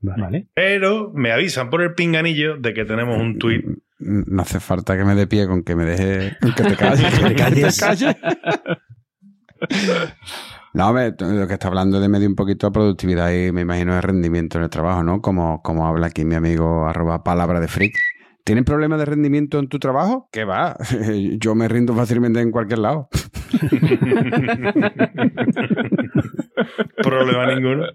¿vale? Pero me avisan por el pinganillo de que tenemos un tuit. No hace falta que me dé pie con que me deje, que te calles. Que te calles. No, lo que está hablando de medir un poquito la productividad y me imagino el rendimiento en el trabajo, ¿no? Como, como habla aquí mi amigo arroba palabra de freak. ¿Tienen problemas de rendimiento en tu trabajo? ¿Qué va? Yo me rindo fácilmente en cualquier lado. Problema ninguno.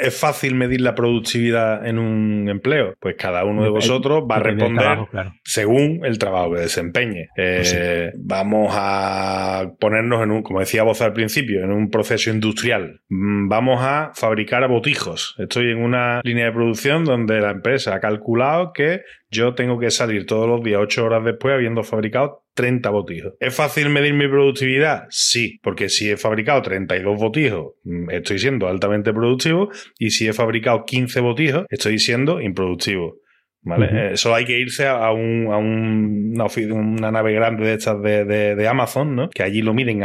¿Es fácil medir la productividad en un empleo? Pues cada uno de vosotros va a responder trabajo, claro. según el trabajo que desempeñe. Eh, Vamos a ponernos en un, como decía vos al principio, en un proceso industrial. Mm, Vamos a fabricar botijos. Estoy en una línea de producción donde la empresa ha calculado que yo tengo que salir todos los días, ocho horas después, habiendo fabricado 30 botijos. ¿Es fácil medir mi productividad? Sí, porque si he fabricado 32 botijos, mm, estoy siendo altamente productivo, y si he fabricado 15 botijos, estoy siendo improductivo. ¿Vale? Eh, Eso hay que irse a, un, a un- una, nave grande de estas de, de- de Amazon, ¿no? Que allí lo miden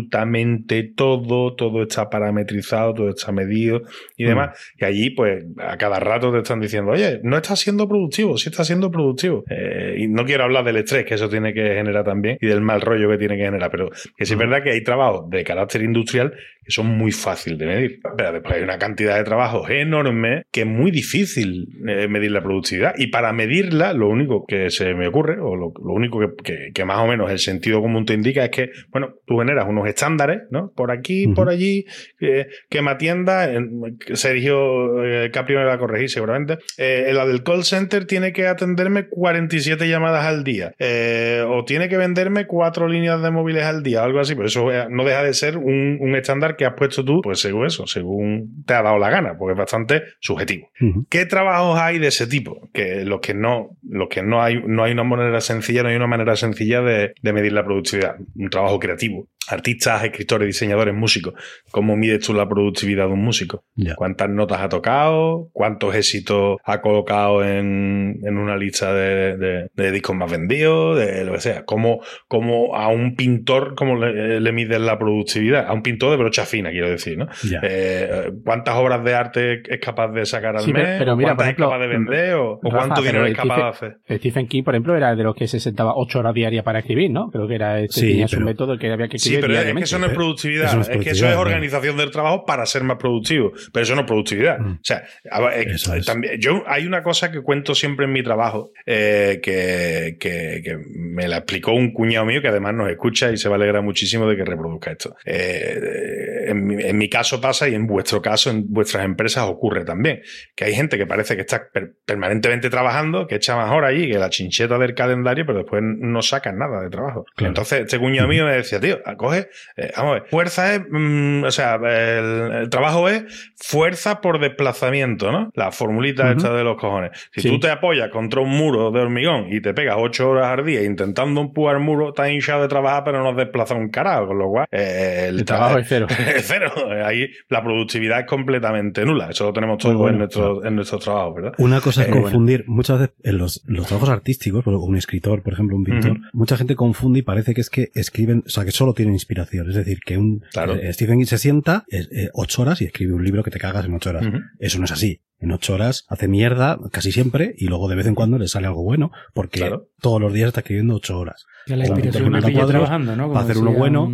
absolutamente todo, todo está parametrizado, todo está medido y demás. Y allí, pues, a cada rato te están diciendo, oye, no estás siendo productivo, sí estás siendo productivo. Eh, y no quiero hablar del estrés que eso tiene que generar también y del mal rollo que tiene que generar, pero que sí es verdad que hay trabajos de carácter industrial que son muy fáciles de medir. Pero después hay una cantidad de trabajos enorme que es muy difícil eh, medir la productividad. Y para medirla, lo único que se me ocurre, o lo, lo único que, que- que más o menos el sentido común te indica es que, bueno, tú generas unos estándares, ¿no? Por aquí, por allí, que, que me atienda. en- Sergio eh, Capri me va a corregir seguramente. Eh, la del call center tiene que atenderme 47 llamadas al día. Eh, o tiene que venderme cuatro líneas de móviles al día, algo así. Pero eso eh, no deja de ser un, un estándar que has puesto tú, pues según eso, según te ha dado la gana, porque es bastante subjetivo. ¿Qué trabajos hay de ese tipo? Que los que no, los que no hay, no hay una manera sencilla, no hay una manera sencilla de, de medir la productividad. Un trabajo creativo. Artistas, escritores, diseñadores, músicos. ¿Cómo mides tú la productividad de un músico? ¿Cuántas notas ha tocado? ¿Cuántos éxitos ha colocado en, en una lista de, de- de discos más vendidos? De lo que sea. ¿Cómo, cómo a un pintor, cómo le, le mides la productividad? A un pintor de brocha fina, quiero decir, ¿no? Eh, ¿Cuántas obras de arte es capaz de sacar al Sí, mes? pero ¿O mira, ¿Cuántas ejemplo, es capaz de vender? ¿O, o Rafa, cuánto dinero es capaz de hacer? Stephen King, por ejemplo, era de los que se sentaba ocho horas diarias para escribir, ¿no? Creo que era este, Sí, tenía su pero- método que había que Sí, pero es que eso no es productividad. Eso no es es, que eso es organización del trabajo para ser más productivo. Pero eso no es productividad. Mm. O sea, eh, es. también, yo hay una cosa que cuento siempre en mi trabajo eh, que, que- que me la explicó un cuñado mío que además nos escucha y se va a alegrar muchísimo de que reproduzca esto. Eh, en, mi, en mi caso pasa y en vuestro caso, en vuestras empresas ocurre también. Que hay gente que parece que está per- permanentemente trabajando, que echa más horas allí que la chincheta del calendario, pero después no sacan nada de trabajo. Claro. Entonces, este cuñado mío me decía, tío, coge, eh, vamos a ver, fuerza es, mm, o sea, el, el trabajo es fuerza por desplazamiento, ¿no? La formulita esta de los cojones. Si Sí. tú te apoyas contra un muro de hormigón y te pegas ocho horas al día intentando empujar muro, estás hinchado de trabajar, pero no has desplazado un carajo, con lo cual eh, el, El trabajo es cero. es cero. Ahí la productividad es completamente nula. Eso lo tenemos todos bueno, en, nuestros, en nuestros trabajos, ¿verdad? Una cosa es Eh, confundir, muchas veces en los, los trabajos artísticos, por un escritor, por ejemplo, un pintor, mucha gente confunde y parece que es que escriben, o sea, que solo tienen inspiración. Es decir, que un Claro. eh, Stephen King se sienta eh, ocho horas y escribe un libro que te cagas en ocho horas. Eso no es así. En ocho horas hace mierda casi siempre y luego de vez en cuando le sale algo bueno porque Claro. todos los días está escribiendo ocho horas. Que la inspiración cuadros, trabajando, ¿no? Como para hacer uno bueno,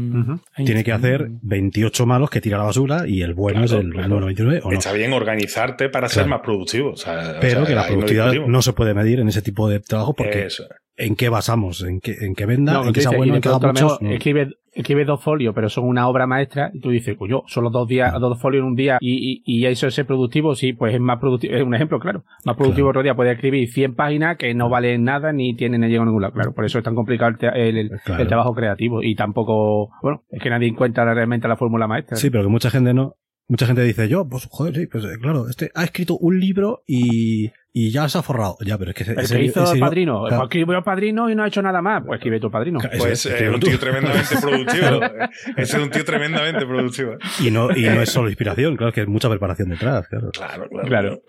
Tiene que hacer 28 malos que tira a la basura y el bueno Claro, es el claro. número 29 o no. Está bien organizarte para ser más productivo. o sea, Pero o sea, que la productividad no se puede medir en ese tipo de trabajo porque Eso. ¿En qué basamos? ¿En que, en que venda? No, ¿En que sea bueno? y ¿En que haga mejor No. escribe, escribe dos folios, pero son una obra maestra, y tú dices, coño, solo dos días, dos folios en un día, y, y, y eso es ser productivo, sí, pues es más productivo, es un ejemplo, claro. Más productivo otro día puede escribir 100 páginas que no valen nada ni tienen ni llegan a ningún lado. Claro, por eso es tan complicado el, el- Claro. el trabajo creativo. Y tampoco, bueno, es que nadie encuentra realmente la fórmula maestra. Sí, pero que mucha gente no. Mucha gente dice, yo, pues joder, sí, pues eh, claro, este ha escrito un libro y, y ya se ha forrado. Ya, pero es que ese, El que hizo el padrino, claro, pues escribió el padrino y no ha hecho nada más. Pues escribe tu padrino. Pues ese- eh, un tío tremendamente productivo. Ese es un tío tremendamente productivo. y no, y no es solo inspiración, claro, es que hay mucha preparación detrás, claro. Claro, claro. Claro.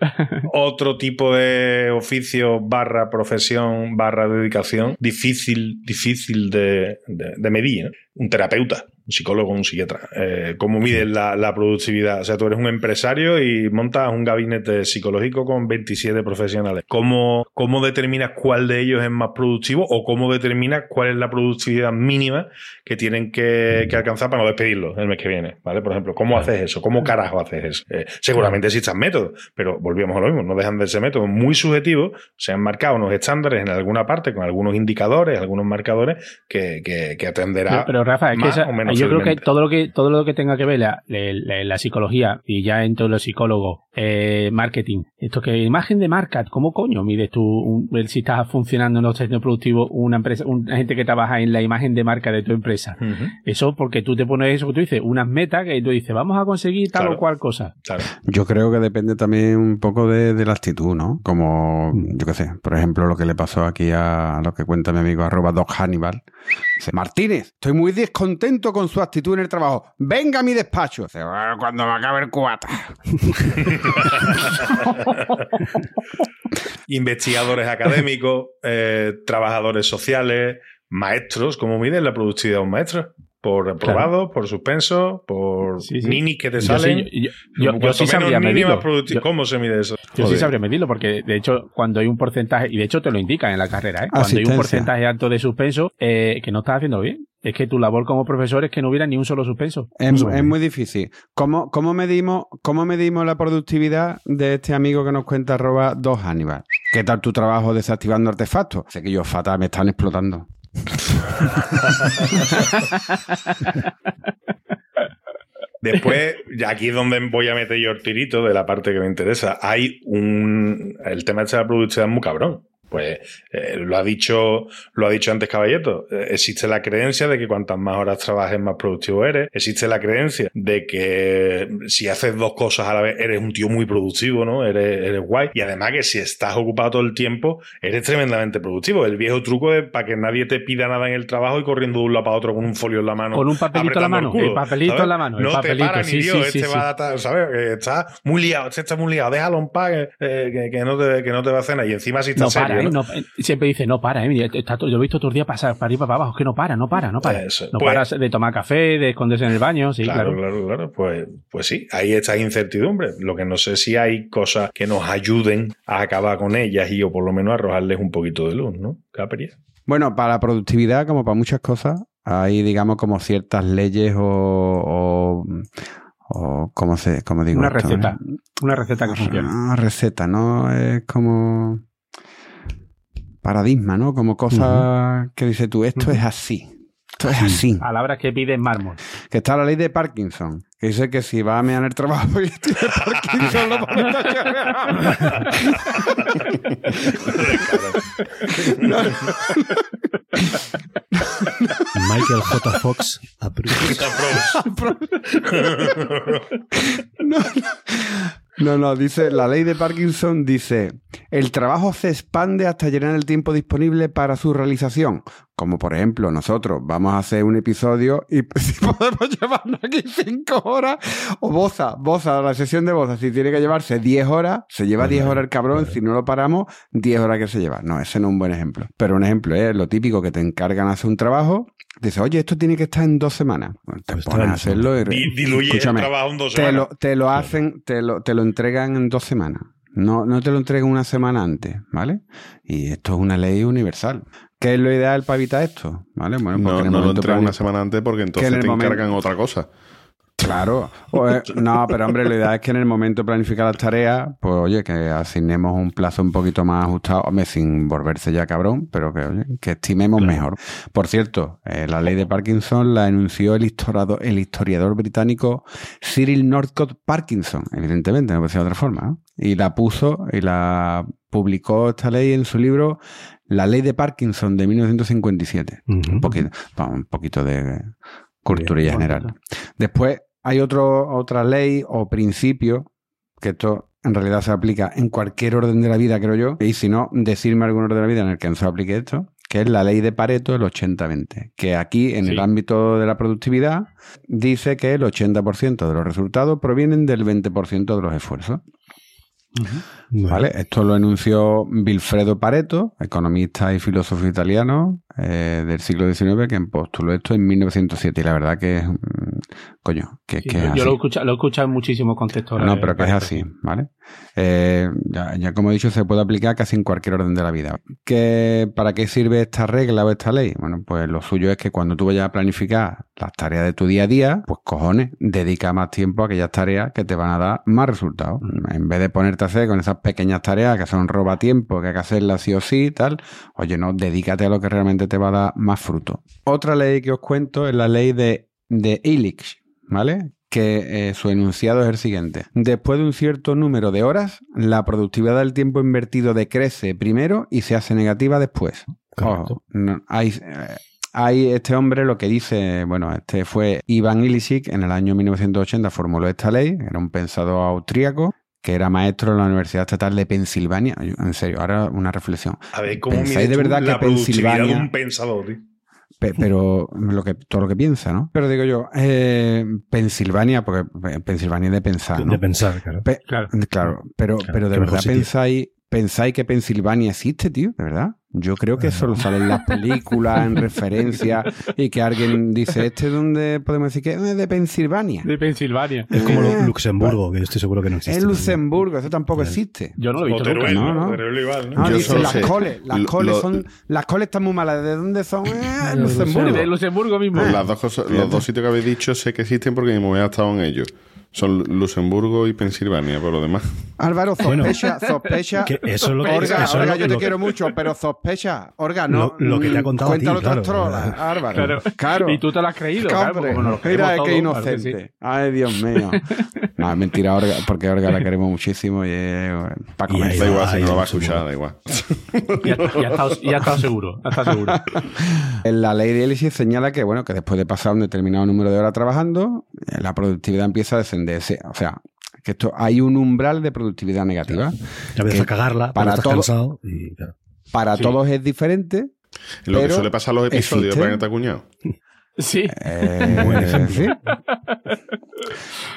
Otro tipo de oficio barra profesión barra dedicación difícil, difícil de, de- de medir. ¿no? Un terapeuta, un psicólogo, un psiquiatra. Eh, ¿Cómo mides la, la productividad? O sea, tú eres un empresario y montas un gabinete psicológico con 27 profesionales. ¿Cómo, cómo determinas cuál de ellos es más productivo o cómo determinas cuál es la productividad mínima que tienen que, que alcanzar para no despedirlos el mes que viene? ¿Vale? Por ejemplo, ¿cómo haces eso? ¿Cómo carajo haces eso? Eh, seguramente existan métodos, pero volvíamos a lo mismo, no dejan de ser métodos muy subjetivos, se han marcado unos estándares en alguna parte con algunos indicadores, algunos marcadores que, que, que atenderá. Pero, pero, Rafa, es que más esa- o menos yo creo que todo lo que todo lo que tenga que ver la, la- la- la psicología y ya en todos los psicólogos, eh, marketing, esto que imagen de marca, ¿cómo coño mides tú un- ver si estás funcionando en no estás siendo productivo una empresa, una gente que trabaja en la imagen de marca de tu empresa? Eso porque tú te pones eso que tú dices, unas metas que tú dices, vamos a conseguir tal Claro. o cual cosa. claro. Yo creo que depende también un poco de, de la actitud, ¿no? Como, yo qué sé, por ejemplo, lo que le pasó aquí a lo que cuenta mi amigo arroba Doc Hannibal. Dice, Martínez, estoy muy descontento con su actitud en el trabajo. Venga a mi despacho. Dice, "Bueno, cuando me acabe el cuata. Investigadores académicos, eh, trabajadores sociales, maestros, ¿cómo miden la productividad de un maestro? Por reprobados, por suspensos, por Sí, sí. ninis que te Yo sí, salen. yo- yo- yo- yo Cuanto sí sabría medirlo. ¿Cómo se mide eso? Yo sí sabría medirlo porque, de hecho, cuando hay un porcentaje, y de hecho te lo indican en la carrera, ¿eh? cuando hay un porcentaje alto de suspenso, eh, que no estás haciendo bien. Es que tu labor como profesor es que no hubiera ni un solo suspenso. Es, muy difícil. ¿Cómo, cómo, medimos, ¿Cómo medimos la productividad de este amigo que nos cuenta arroba dos Hannibal? ¿Qué tal tu trabajo desactivando artefactos? Sé que yo fatal, me están explotando. Después, ya aquí es donde voy a meter yo el tirito de la parte que me interesa. Hay un. El tema este de la productividad es muy cabrón. Pues eh, lo ha dicho, lo ha dicho antes Caballeto. Eh, existe la creencia de que cuantas más horas trabajes, más productivo eres. Existe la creencia de que si haces dos cosas a la vez, eres un tío muy productivo, ¿no? Eres, eres guay. Y además que si estás ocupado todo el tiempo, eres tremendamente productivo. El viejo truco de para que nadie te pida nada en el trabajo y corriendo de un lado para otro con un folio en la mano. Con un papelito en la mano, el papelito ¿sabes? en la mano, el No papelito, te para sí, ni Dios, sí, este sí, va a estar, ¿sabes? Está muy liado, este está muy liado, déjalo en paz, que, eh, que, que no, te, que no te va a nada. Y encima si está No serio, ¿eh? siempre dice, no para, ¿eh? Mira, está todo- yo he visto todos los días pasar para arriba para abajo, es que no para, no para, no para. Eso. No Pues- para de tomar café, de esconderse en el baño, sí, claro, claro. claro, claro. Pues, pues sí, ahí está incertidumbre. Lo que no sé si hay cosas que nos ayuden a acabar con ellas y o por lo menos arrojarles un poquito de luz, ¿no? Capri. Bueno, para la productividad, como para muchas cosas, hay, digamos, como ciertas leyes o. o, o ¿cómo, se, cómo digo? Una esto, receta, eh? una receta que funciona. Una receta, ¿no? Es como. Paradigma, ¿no? Como cosa que dice tú, esto es así. Esto es así. Palabras que piden mármol. Que está la ley de Parkinson, que dice que si va a mear en el trabajo y tiene Parkinson, lo bonito que no, Michael J. Fox aprueba. no, no. No, no, dice, la ley de Parkinson dice, el trabajo se expande hasta llenar el tiempo disponible para su realización. Como por ejemplo, nosotros vamos a hacer un episodio y si podemos llevarnos aquí cinco horas, o Boza, Boza, la sesión de Boza, si tiene que llevarse 10 horas, se lleva 10 horas el cabrón, si no lo paramos, 10 horas que se lleva. No, ese no es un buen ejemplo. Pero un ejemplo es lo típico que te encargan hacer un trabajo, dices, oye, esto tiene que estar en dos semanas. Bueno, te Pues pones a hacerlo y... Di- Diluye el trabajo en dos te lo, semanas. te lo hacen, te lo, te lo entregan en dos semanas. No, no te lo entregan una semana antes, ¿vale? Y esto es una ley universal. ¿Qué es lo ideal para evitar esto? ¿Vale? Bueno, porque No, en el no lo entregan una semana antes porque entonces en te momento- encargan otra cosa. Claro. O, eh, no, pero hombre, la idea es que en el momento de planificar las tareas, pues oye, que asignemos un plazo un poquito más ajustado, hombre, sin volverse ya cabrón, pero que, oye, que estimemos mejor. Por cierto, eh, la ley de Parkinson la enunció el historiador, el historiador británico Cyril Northcote Parkinson, evidentemente, no puede ser de otra forma, ¿no? Y la puso y la publicó esta ley en su libro La ley de Parkinson de 1957 Ujú. un poquito, un poquito de culturilla Bien, general. Después hay otro, otra ley o principio que esto en realidad se aplica en cualquier orden de la vida, creo yo. Y si no, decirme algún orden de la vida en el que no se aplique esto, que es la ley de Pareto del 80-20, que aquí en Sí. el ámbito de la productividad dice que el 80% de los resultados provienen del 20% de los esfuerzos. ¿Vale? Esto lo enunció Vilfredo Pareto, economista y filósofo italiano eh, del siglo XIX, que postuló esto en 1907. Y la verdad que es. Coño, que, Sí, que es yo así. lo he escuchado, lo he escuchado en muchísimos contextos. No, pero que es así, ¿vale? Eh, ya, ya como he dicho, se puede aplicar casi en cualquier orden de la vida. ¿Qué, ¿Para qué sirve esta regla o esta ley? Bueno, pues lo suyo es que cuando tú vayas a planificar las tareas de tu día a día, pues cojones, dedica más tiempo a aquellas tareas que te van a dar más resultados. En vez de ponerte a hacer con esas pequeñas tareas que son roba tiempo, que hay que hacerlas sí o sí y tal, oye, no, dedícate a lo que realmente te va a dar más fruto. Otra ley que os cuento es la ley de, de Illich, ¿vale? que eh, su enunciado es el siguiente. Después de un cierto número de horas, la productividad del tiempo invertido decrece primero y se hace negativa después. Correcto. Ojo, no, hay, eh, hay este hombre lo que dice, bueno, este fue Ivan Illich, en el año 1980 formuló esta ley, era un pensador austríaco que era maestro en la Universidad Estatal de Pensilvania. En serio, ahora una reflexión. A ver, ¿cómo ¿Pensáis de verdad la que productividad de Pensilvania- un pensador, tío? Pe- pero lo que, todo lo que piensa, ¿no? Pero digo yo, eh, Pensilvania, porque eh, Pensilvania es de pensar, ¿no? De pensar, claro. Pe- Claro. Claro, pero, Claro, pero de verdad pensáis, pensáis que Pensilvania existe, tío, de verdad. Yo creo que solo salen las películas en referencia y que alguien dice, ¿este dónde podemos decir que es de Pensilvania? De Pensilvania. Es como Eh, Lu- Luxemburgo, que yo estoy seguro que no existe. Es Luxemburgo, eso tampoco existe. Yo no lo he visto. Teruel, No, ¿no? Teruel igual, ¿no? No, Yo dice las sé- coles, las coles lo- son, las coles están muy malas. ¿De dónde son? Eh, Luxemburgo. De Luxemburgo mismo. Las dos cosas, los dos sitios que habéis dicho sé que existen porque mi mujer ha estado en ellos. Son Luxemburgo y Pensilvania, por lo demás. Álvaro, Bueno. sospecha, sospecha. Que eso es lo que- Orga, eso es Orga, lo- yo te lo- quiero mucho, pero sospecha. Orga, no. Lo- lo que te ha mm, contado a ti, Cuéntalo claro. otras trolas, Álvaro. Claro. Claro. Y tú te lo has creído, claro, como nos lo Mira, creemos qué todos, claro que inocente. sí. Ay, Dios mío. no, mentira, Orga, porque a Orga la queremos muchísimo y es para Y comer. ahí Da igual, si no lo va a escuchar, da igual. Ya, estado, ya ha estado seguro. Ya está seguro. En la ley de Ellison señala que, bueno, que después de pasar un determinado número de horas trabajando, eh, la productividad empieza a O sea, que esto hay un umbral de productividad negativa. Ya empiezas a cagarla, para para estás todo- cansado y claro. Para Sí. todos es diferente. Lo que suele pasar en los episodios existe- de Planeta Cuñado. Sí. Eh, sí.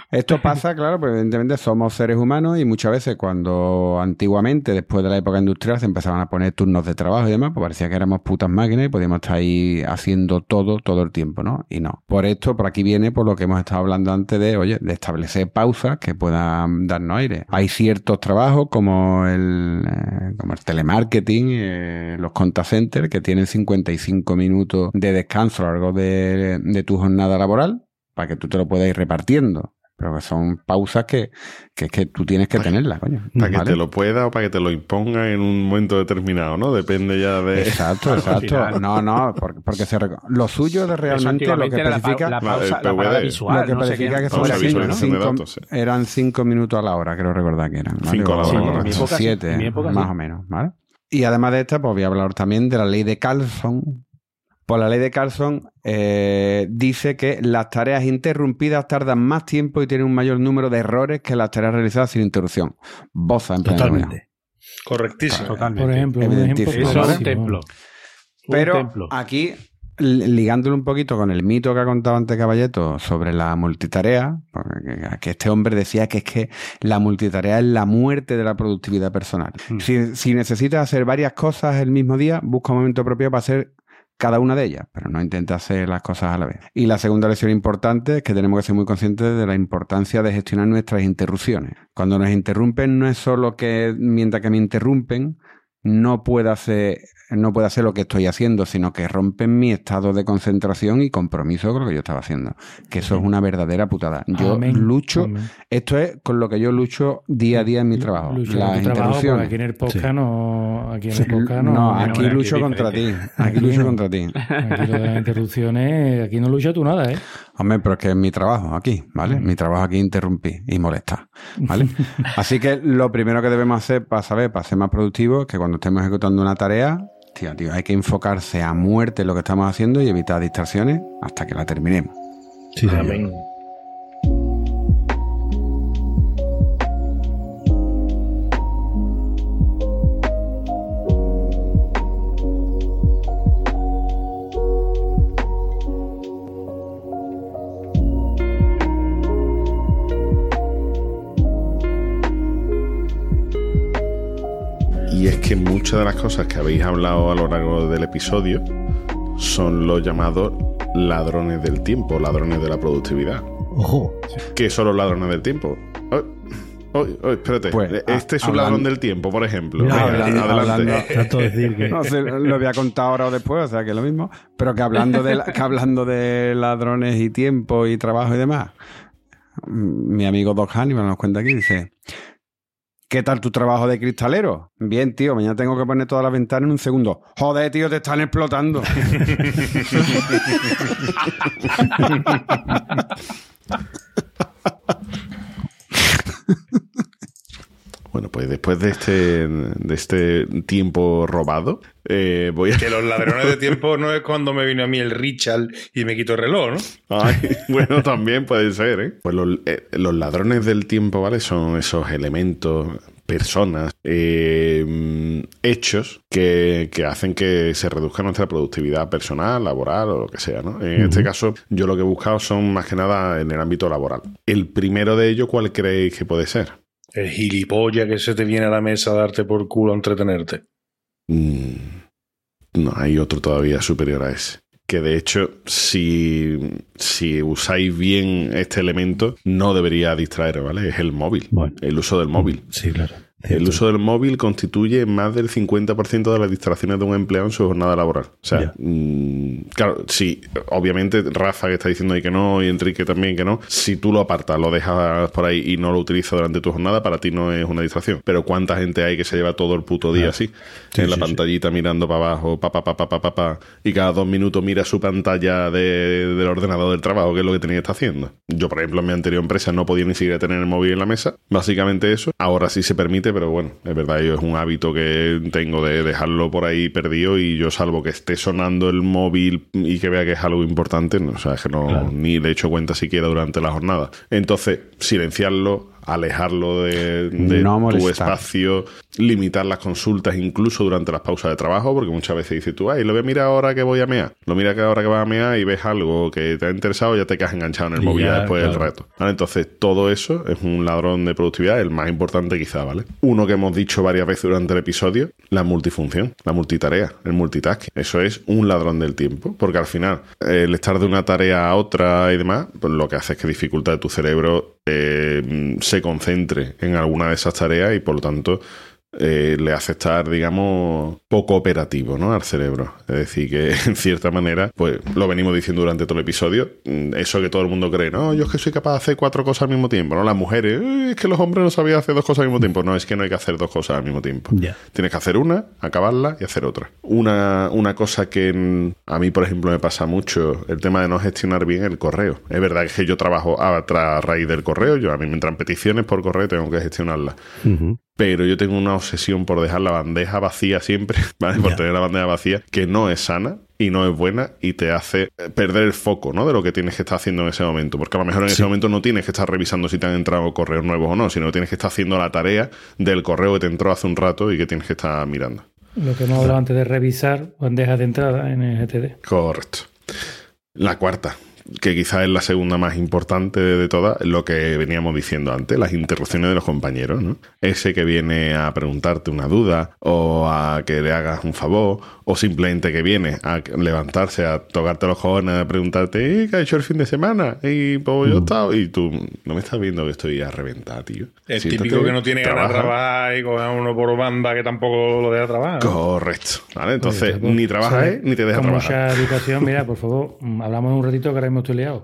Esto pasa, claro, pues evidentemente somos seres humanos y muchas veces cuando antiguamente, después de la época industrial, se empezaban a poner turnos de trabajo y demás, pues parecía que éramos putas máquinas y podíamos estar ahí haciendo todo, todo el tiempo, ¿no? Y no. Por esto, por aquí viene por lo que hemos estado hablando antes de, oye, de establecer pausas que puedan darnos aire. Hay ciertos trabajos como el, eh, como el telemarketing, eh, los contact centers, que tienen 55 minutos de descanso a lo largo de, de tu jornada laboral para que tú te lo puedas ir repartiendo. Pero que son pausas que, que es que tú tienes que tenerlas, coño. Para que te lo pueda o para que te lo imponga en un momento determinado, ¿no? Depende ya de... Exacto, exacto. No, no, porque, porque se reco- lo suyo de realmente lo que la, especifica, pa- la pausa, la visual, lo que no especifica que son cinco, datos, sí. eran cinco minutos a la hora, creo recordar que eran. ¿vale? Cinco a la hora, correcto. En mi época sí, siete, en mi época más sí. o menos, ¿vale? Y además de esta, pues voy a hablar también de la ley de Carlson, Por la ley de Carlson eh, dice que las tareas interrumpidas tardan más tiempo y tienen un mayor número de errores que las tareas realizadas sin interrupción. Boza en. Totalmente. Correctísimo. Totalmente. Por ejemplo, un ejemplo Evidentísimo. Eso es un clarísimo. templo. Un Pero templo. aquí, li- ligándolo un poquito con el mito que ha contado antes Caballeto sobre la multitarea, que este hombre decía que es que la multitarea es la muerte de la productividad personal. Mm. Si, si necesitas hacer varias cosas el mismo día, busca un momento propio para hacer cada una de ellas, pero no intenta hacer las cosas a la vez. Y la segunda lección importante es que tenemos que ser muy conscientes de la importancia de gestionar nuestras interrupciones. Cuando nos interrumpen no es solo que mientras que me interrumpen no pueda hacer no puedo hacer lo que estoy haciendo, sino que rompen mi estado de concentración y compromiso con lo que yo estaba haciendo. Que eso es una verdadera putada. Yo Amén. lucho, Amén. esto es con lo que yo lucho día a día en mi trabajo. Lucho las interrupciones. aquí en el podcast Sí. no. Aquí en el podcast No, no. aquí aquí lucho contra ti. Aquí lucho no. contra ti. Aquí lo de las interrupciones, aquí no lucha tú nada, ¿eh? Hombre, pero es que es mi trabajo aquí, ¿vale? Mi trabajo aquí interrumpir y molestar, ¿vale? Así que lo primero que debemos hacer para saber, para ser más productivos, es que cuando estemos ejecutando una tarea, tío, tío, hay que enfocarse a muerte en lo que estamos haciendo y evitar distracciones hasta que la terminemos. Sí, señor. Amén. Y es que muchas de las cosas que habéis hablado a lo largo del episodio son los llamados ladrones del tiempo, ladrones de la productividad. Ojo. ¿Qué son los ladrones del tiempo? Oh, oh, oh, espérate. Pues, este es un hablando- ladrón del tiempo, por ejemplo. Mira, Venga, hablando- adelante. hablando- Trato de decir que. No sé, lo voy a contar ahora o después, o sea que es lo mismo. Pero que hablando de, la- que hablando de ladrones y tiempo y trabajo y demás, mi amigo Doc Hannibal nos cuenta aquí, dice, ¿qué tal tu trabajo de cristalero? Bien, tío, mañana tengo que poner todas las ventanas en un segundo. Joder, tío, te están explotando. Bueno, pues después de este, de este tiempo robado, eh, voy a... Que los ladrones de tiempo no es cuando me vino a mí el Richard y me quitó el reloj, ¿no? Ay, bueno, también puede ser, ¿eh? Pues los, eh, los ladrones del tiempo, ¿vale? Son esos elementos, personas, eh, hechos que, que hacen que se reduzca nuestra productividad personal, laboral o lo que sea, ¿no? En este caso, yo lo que he buscado son más que nada en el ámbito laboral. El primero de ellos, ¿cuál creéis que puede ser? El gilipollas que se te viene a la mesa a darte por culo a entretenerte. Mm, no, hay otro todavía superior a ese. Que de hecho, si, si usáis bien este elemento, no debería distraer, ¿vale? Es el móvil. Bueno. El uso del móvil. Sí, claro. El uso del móvil constituye más del 50% de las distracciones de un empleado en su jornada laboral. O sea, mm, claro, sí, obviamente Rafa que está diciendo ahí que no y Enrique también que no, si tú lo apartas, lo dejas por ahí y no lo utilizas durante tu jornada, para ti no es una distracción. Pero ¿cuánta gente hay que se lleva todo el puto día Claro. así? Sí, en la sí. pantallita mirando para abajo, pa, pa, pa, pa, pa, pa, y cada dos minutos mira su pantalla de- del ordenador del trabajo, que es lo que tenía que estar haciendo. Yo, por ejemplo, en mi anterior empresa no podía ni siquiera tener el móvil en la mesa, básicamente eso. Ahora sí se permite, pero bueno, es verdad, yo es un hábito que tengo de dejarlo por ahí perdido y yo salvo que esté sonando el móvil y que vea que es algo importante, no, o sea, es que no Claro. ni le echo cuenta siquiera durante la jornada. Entonces, silenciarlo, alejarlo de, de No tu espacio, limitar las consultas incluso durante las pausas de trabajo, porque muchas veces dices tú, ay, lo voy a mirar ahora que voy a mear. Lo mira que ahora que vas a mear y ves algo que te ha interesado, ya te quedas enganchado en el Y móvil ya después del reto. ¿Vale? Entonces, todo eso es un ladrón de productividad, el más importante quizá, ¿vale? Uno que hemos dicho varias veces durante el episodio, la multifunción, la multitarea, el multitasking. Eso es un ladrón del tiempo, porque al final, el estar de una tarea a otra y demás, pues lo que hace es que dificulta que tu cerebro eh, se concentre en alguna de esas tareas y por lo tanto eh, le hace estar, digamos, poco operativo ¿no? al cerebro. Es decir, que en cierta manera, pues lo venimos diciendo durante todo el episodio, mm, eso que todo el mundo cree, no, yo es que soy capaz de hacer cuatro cosas al mismo tiempo, ¿no? Las mujeres, "Eh, es que los hombres no sabían hacer dos cosas al mismo tiempo. No, es que no hay que hacer dos cosas al mismo tiempo. Ya. Tienes que hacer una, acabarla y hacer otra. Una, una cosa que a mí, por ejemplo, me pasa mucho, el tema de no gestionar bien el correo. Es verdad que yo trabajo a, a raíz del correo, yo a mí me entran peticiones por correo tengo que gestionarlas. Pero yo tengo una obsesión por dejar la bandeja vacía siempre, ¿vale? Por tener la bandeja vacía, que no es sana, y no es buena y te hace perder el foco, ¿no? De lo que tienes que estar haciendo en ese momento. Porque a lo mejor en ese momento no tienes que estar revisando si te han entrado correos nuevos o no, sino que tienes que estar haciendo la tarea del correo que te entró hace un rato y que tienes que estar mirando. Lo que hemos hablado antes de revisar bandejas de entrada en el GTD. Correcto. La cuarta, que quizás es la segunda más importante de, de todas, lo que veníamos diciendo antes, las interrupciones de los compañeros, ¿no? Ese que viene a preguntarte una duda o a que le hagas un favor o simplemente que viene a levantarse, a tocarte los cojones, a preguntarte, "Eh, ¿qué ha hecho el fin de semana? Y pues yo he estado, y tú no me estás viendo que estoy a reventar, tío. El Siéntate, típico que no tiene ganas de trabaja. trabajar y coge a uno por banda que tampoco lo deja trabajar. ¿no? Correcto. ¿Vale? Entonces, Oye, pues, ni trabajas ¿sabes? ni te dejas Con trabajar. mucha educación, mira, por favor, mm, hablamos un ratito que ahora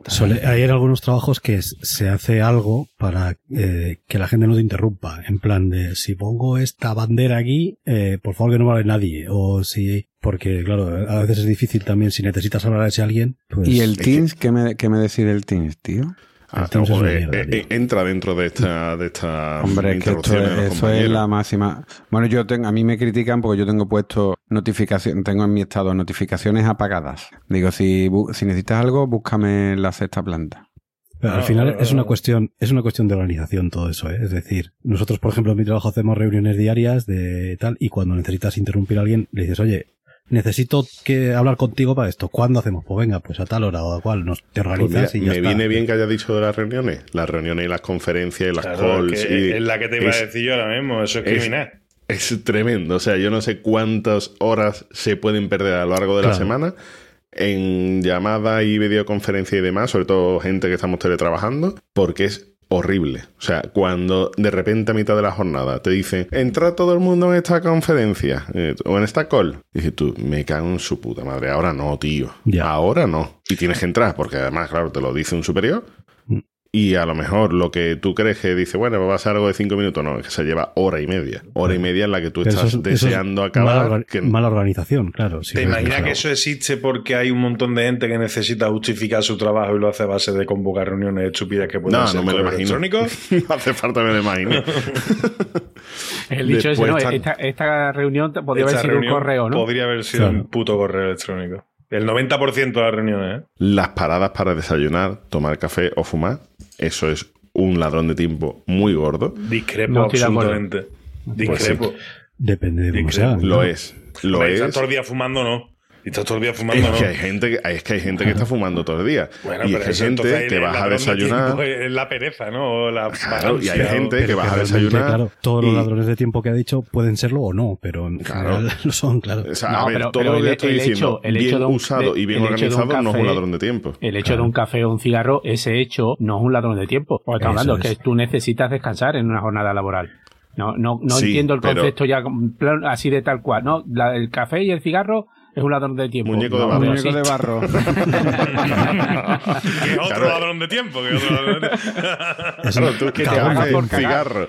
Suele- hay en algunos trabajos que se hace algo para eh, que la gente no te interrumpa. En plan de, si pongo esta bandera aquí, eh, por favor que no hable nadie. O si, porque claro, a veces es difícil también si necesitas hablar a ese alguien. Pues, ¿Y el Teams? ¿Qué me, qué me decide el Teams, tío? Ah, Entonces ojo, eh, mierda, eh, eh, entra dentro de esta, de esta Hombre, es que esto de es, eso es la máxima. Bueno, yo tengo, a mí me critican porque yo tengo puesto notificación, tengo en mi estado notificaciones apagadas. Digo, si, si necesitas algo, búscame en la sexta planta. Pero al final es una cuestión, es una cuestión de organización todo eso, ¿eh? Es decir, nosotros, por ejemplo, en mi trabajo hacemos reuniones diarias de tal, y cuando necesitas interrumpir a alguien, le dices, oye, necesito que hablar contigo para esto. ¿Cuándo hacemos? Pues venga, pues a tal hora o a cual, nos te Pues organizas mira, y ya me está. viene bien que haya dicho de las reuniones. Las reuniones y las conferencias y las Claro, calls. que y es la que te iba es, a decir yo ahora mismo. Eso es, es- criminal. es tremendo. O sea, yo no sé cuántas horas se pueden perder a lo largo de la semana en llamada y videoconferencia y demás, sobre todo gente que estamos teletrabajando, porque es horrible. O sea, cuando de repente a mitad de la jornada te dicen, entra todo el mundo en esta conferencia eh, o en esta call, dices tú, me cago en su puta madre, ahora no, tío. Ya. Ahora no. Y tienes que entrar, porque además, claro, te lo dice un superior. Y a lo mejor lo que tú crees que dice, bueno, va a ser algo de cinco minutos, no, es que se lleva hora y media. Hora y media en la que tú Pero estás eso es- eso es deseando mala, acabar. orga- que- mala organización, claro. sí, ¿Te imaginas que eso existe porque hay un montón de gente que necesita justificar su trabajo y lo hace a base de convocar reuniones estúpidas que pueden No, ser no me lo imagino. electrónico? no hace falta que me lo imagine. El dicho ese, Después ¿no? están- Esta, esta reunión podría Esta haber sido un correo, ¿no? Podría haber sido Claro. un puto correo electrónico. El 90% de las reuniones, ¿eh? Las paradas para desayunar, tomar café o fumar, eso es un ladrón de tiempo muy gordo. Discrepo No absolutamente. Pues Discrepo. Depende de cómo sea. Lo ¿no? es. Lo es. Estás todo el día fumando, ¿no? Y estás todo el día fumando, Es ¿no? que hay gente que, es que hay gente que está fumando todo el día. Bueno, y pero es que hay gente que vas a desayunar. Es la pereza, ¿no? O la Claro, y hay gente que vas a desayunar. Claro, todos los y- ladrones de tiempo que ha dicho pueden serlo o no, pero en Claro. general lo son, claro. O sea, No, a ver, pero- todo pero lo que el- estoy el diciendo, hecho- el hecho bien de un- usado de- y bien hecho organizado, no es un café- ladrón de tiempo. El hecho de un café o un cigarro, ese hecho no es un ladrón de tiempo. Porque estamos hablando es. que tú necesitas descansar en una jornada laboral. No, no, no Sí, entiendo el pero- concepto ya así de tal cual. No, La- el café y el cigarro es un ladrón de tiempo. Muñeco de No, barro. Muñeco de barro. Que otro Claro. ladrón de tiempo. Que otro ladrón de tiempo. Eso Claro, tú que te hagas por cigarro.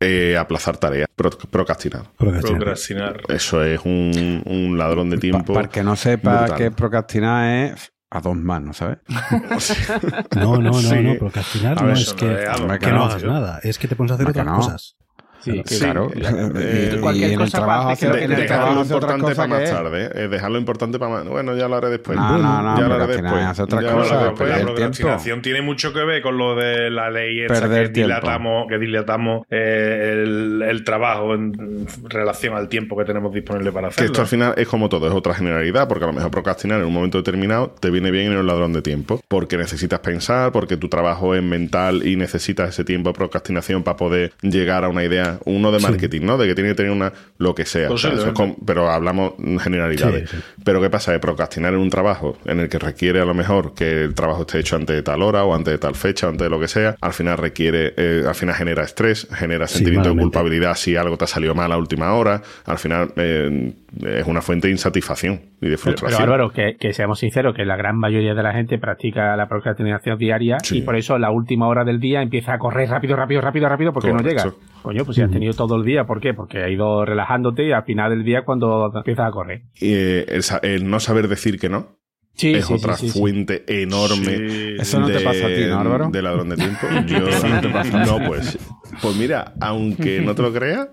Eh, aplazar tareas, pro- procrastinar. Procrastinar. Procrastinar. Eso es un, un ladrón de tiempo. Para que no sepa que procrastinar es a dos manos, ¿sabes? No, no, no, Sí. no, procrastinar no es que, no es que que no hagas nada, es que te pones a hacer ¿A que otras no? cosas. Sí, que- claro. Eh, cualquier y en el cosa trabajo que en dejar lo importante cosa para más que es- tarde. eh, dejar lo importante para más. Bueno, ya lo haré después. No, no, no, ya lo haré después. otra Ya lo haré cosa, después. la procrastinación tiene mucho que ver con lo de la ley Perder que tiempo. dilatamos, que dilatamos eh, el, el trabajo en relación al tiempo que tenemos disponible para Que hacerlo. esto al final es como todo, es otra generalidad, porque a lo mejor procrastinar en un momento determinado te viene bien en un ladrón de tiempo, porque necesitas pensar, porque tu trabajo es mental y necesitas ese tiempo de procrastinación para poder llegar a una idea, uno de Sí. marketing, ¿no? De que tiene que tener una, lo que sea. O sea, eso es Posiblemente. com- pero hablamos generalidades. Sí, sí. Pero ¿qué pasa? De procrastinar en un trabajo en el que requiere a lo mejor que el trabajo esté hecho antes de tal hora o antes de tal fecha, antes de lo que sea, al final requiere, eh, al final genera estrés, genera Sí, sentimiento de culpabilidad si algo te ha salido mal a última hora, al final eh, es una fuente de insatisfacción y de Pero, pero, frustración. Álvaro, que, que seamos sinceros, que la gran mayoría de la gente practica la procrastinación diaria Sí. y por eso la última hora del día empieza a correr rápido, rápido, rápido, rápido porque no llega. Coño, pues si has tenido todo el día, ¿por qué? Porque has ido relajándote y al final del día cuando empiezas a correr. Y, eh, el, sa- el no saber decir que no Sí, es sí, otra sí, sí, sí. fuente enorme Sí. Eso no te pasa a ti, ¿no, Álvaro? De ladrón de tiempo. Yo, Eso no te pasa a ti. No, pues. Pues mira, aunque no te lo creas,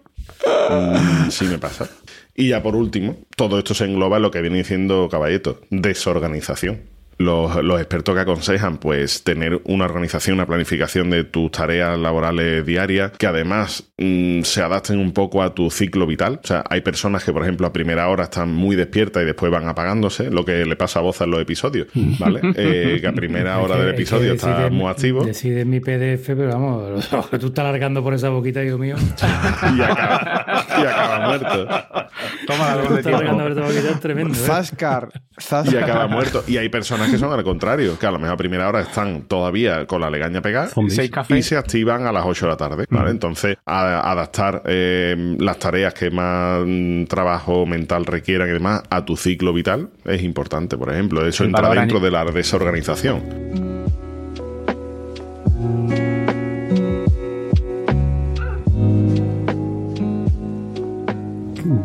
mm, sí me pasa. Y ya por último, todo esto se engloba en lo que viene diciendo Caballeto, desorganización los, los, expertos que aconsejan pues tener una organización, una planificación de tus tareas laborales diarias que además mmm, se adapten un poco a tu ciclo vital. O sea, hay personas que, por ejemplo, a primera hora están muy despiertas y después van apagándose, lo que le pasa a Boza en los episodios, ¿vale? eh, que a primera hora del episodio está decide, muy activo. Decide mi PDF, pero vamos, lo que tú estás largando por esa boquita, Dios mío. y, acaba, y acaba muerto. Toma Tú de estás largando por tiempo. esa boquita, es tremendo. ¿eh? Zascar, y Zascar. acaba muerto. Y hay personas que son al contrario, que a lo mejor a primera hora están todavía con la legaña pegada y se activan a las 8 de la tarde. ¿vale? Entonces, a- adaptar eh, las tareas que más mm, trabajo mental requieran y demás a tu ciclo vital es importante, por ejemplo. Eso entra dentro de la desorganización.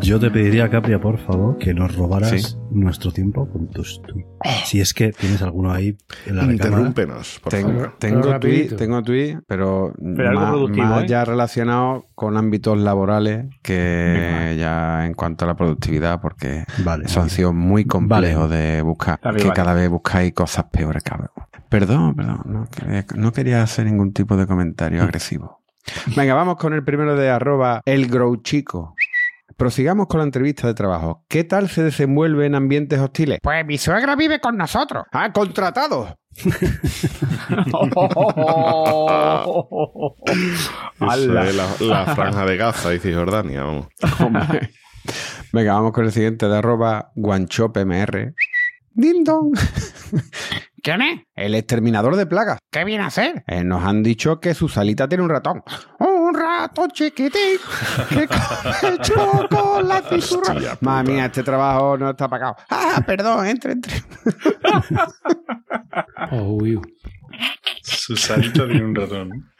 Yo te pediría, Capria, por favor, que nos robaras Sí. nuestro tiempo con tus tweets. Si es que tienes alguno ahí en la. Interrúmpenos, por Tengo, favor. tengo Pero tweet, rapidito. tengo tweet, pero, Pero algo más, más ¿eh? ya relacionado con ámbitos laborales que ya en cuanto a la productividad, porque Vale. eso han sido muy complejos de buscar, Vale, que vale. cada vez buscáis cosas peores, cabrón. Perdón, perdón, no quería, no quería hacer ningún tipo de comentario agresivo. Venga, vamos con el primero de arroba el Grouchico. Prosigamos con la entrevista de trabajo. ¿Qué tal se desenvuelve en ambientes hostiles? Pues mi suegra vive con nosotros. ¡Ah, contratado! Eso es la, la franja de Gaza, dice Jordania. Vamos. Venga, vamos con el siguiente de arroba guanchopmr. Ding dong. ¿Quién es? El exterminador de plagas. ¿Qué viene a hacer? Eh, nos han dicho que su salita tiene un ratón. Ratón chiquitín que come chocolate y. Madre mía, este trabajo no está pagado. Ah, perdón, entre, entre. Oh, uy. Susanito tiene un ratón.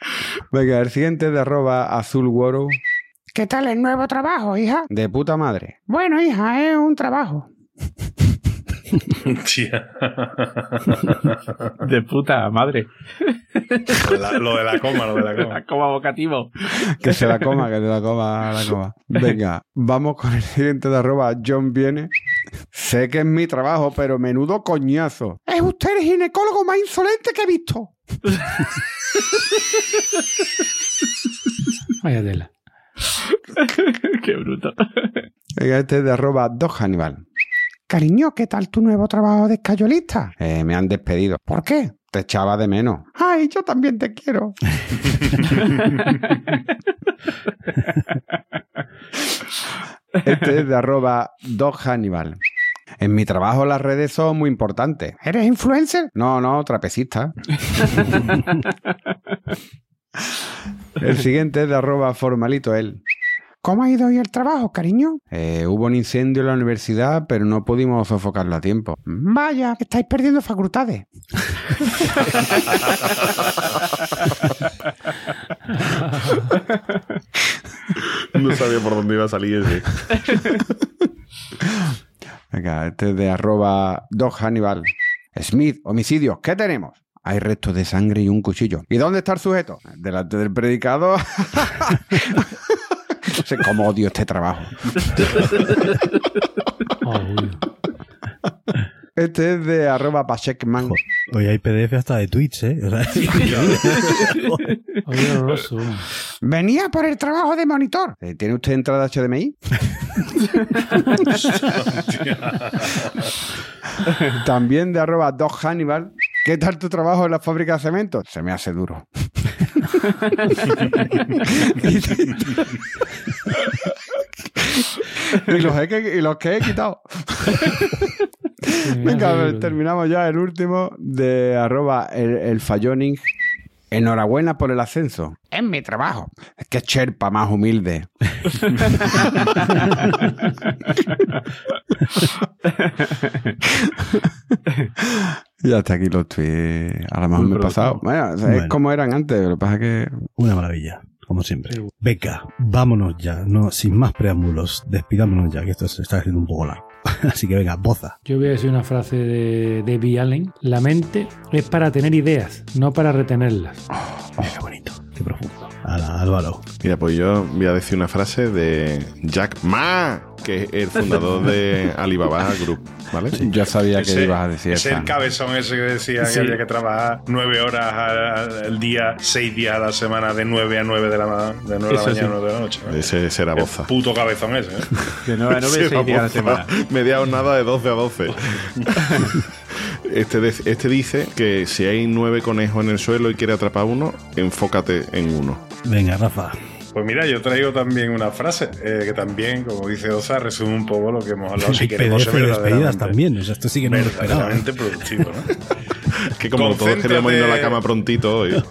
Venga, el siguiente de arroba azulworo. ¿Qué tal el nuevo trabajo, hija? De puta madre. Bueno, hija, es un trabajo. De puta madre. La- lo de la coma, lo de la coma. Como vocativo. Que se la coma, que se la coma, la coma. Venga, vamos con el siguiente de arroba John Viene. Sé que es mi trabajo, pero menudo coñazo. Es usted el ginecólogo más insolente que he visto. Vaya tela. Qué bruto. Venga, este es de arroba Dog Hannibal. Cariño, ¿qué tal tu nuevo trabajo de escayolista? Eh, me han despedido. ¿Por qué? Te echaba de menos. Ay, yo también te quiero. Este es de arroba Dog Hannibal. En mi trabajo las redes son muy importantes. ¿Eres influencer? No, no, trapecista. el siguiente es de arroba formalito él. ¿Cómo ha ido hoy el trabajo, cariño? Eh, hubo un incendio en la universidad, pero no pudimos sofocarlo a tiempo. Vaya, que estáis perdiendo facultades. No sabía por dónde iba a salir ese. Venga, este es de arroba Dog Hannibal. Smith, homicidios, ¿qué tenemos? Hay restos de sangre y un cuchillo. ¿Y dónde está el sujeto? Delante del predicado. No sé cómo odio este trabajo. Oh, uy. Este es de arroba Pachekman. Hoy hay PDF hasta de tweets, ¿eh? O sea, Oye, horroroso. Venía por el trabajo de monitor. Eh, ¿Tiene usted entrada HDMI? También de arroba Dog Hannibal. ¿Qué tal tu trabajo en la fábrica de cemento? Se me hace duro. y, los he que- y los que he quitado. Venga, terminamos ya el último de arroba el, el falloning. Enhorabuena por el ascenso. Es mi trabajo. Es que Sherpa más humilde. y hasta aquí los tweets. A lo mejor me he pasado. Bueno, o sea, es como eran antes. Lo que pasa es que Una maravilla, como siempre. Venga, vámonos ya, no, sin más preámbulos, despidámonos ya, que esto se está haciendo un poco largo. Así que venga, boza. Yo voy a decir una frase de Debbie Allen. La mente es para tener ideas, no para retenerlas. Mira qué bonito, qué profundo. Ala, Álvaro. Mira, pues yo voy a decir una frase de Jack Ma, que es el fundador de Alibaba Group, ¿vale? Yo sabía que Ese- ibas a decir ese esa. el cabezón ese que decía Sí. que había que trabajar nueve horas al, día, seis días a la semana, de nueve a nueve de la, ma- de nueve de la Eso mañana sí. a nueve de la noche. ¿no? Ese será El boza. puto cabezón ese. ¿eh? De 9 a 9, Será 6 días a la boza. semana. Media jornada de 12 a 12. Este, de- este dice que si hay nueve conejos en el suelo y quiere atrapar uno, enfócate en uno. Venga, Rafa. Pues mira, yo traigo también una frase eh, que también, como dice Oza, resume un poco lo que hemos hablado. Si queremos PDF ser de despedidas también. O sea, esto sí que no lo esperaba. verdaderamente productivo, ¿no? Que como todos queríamos irnos a la cama prontito hoy.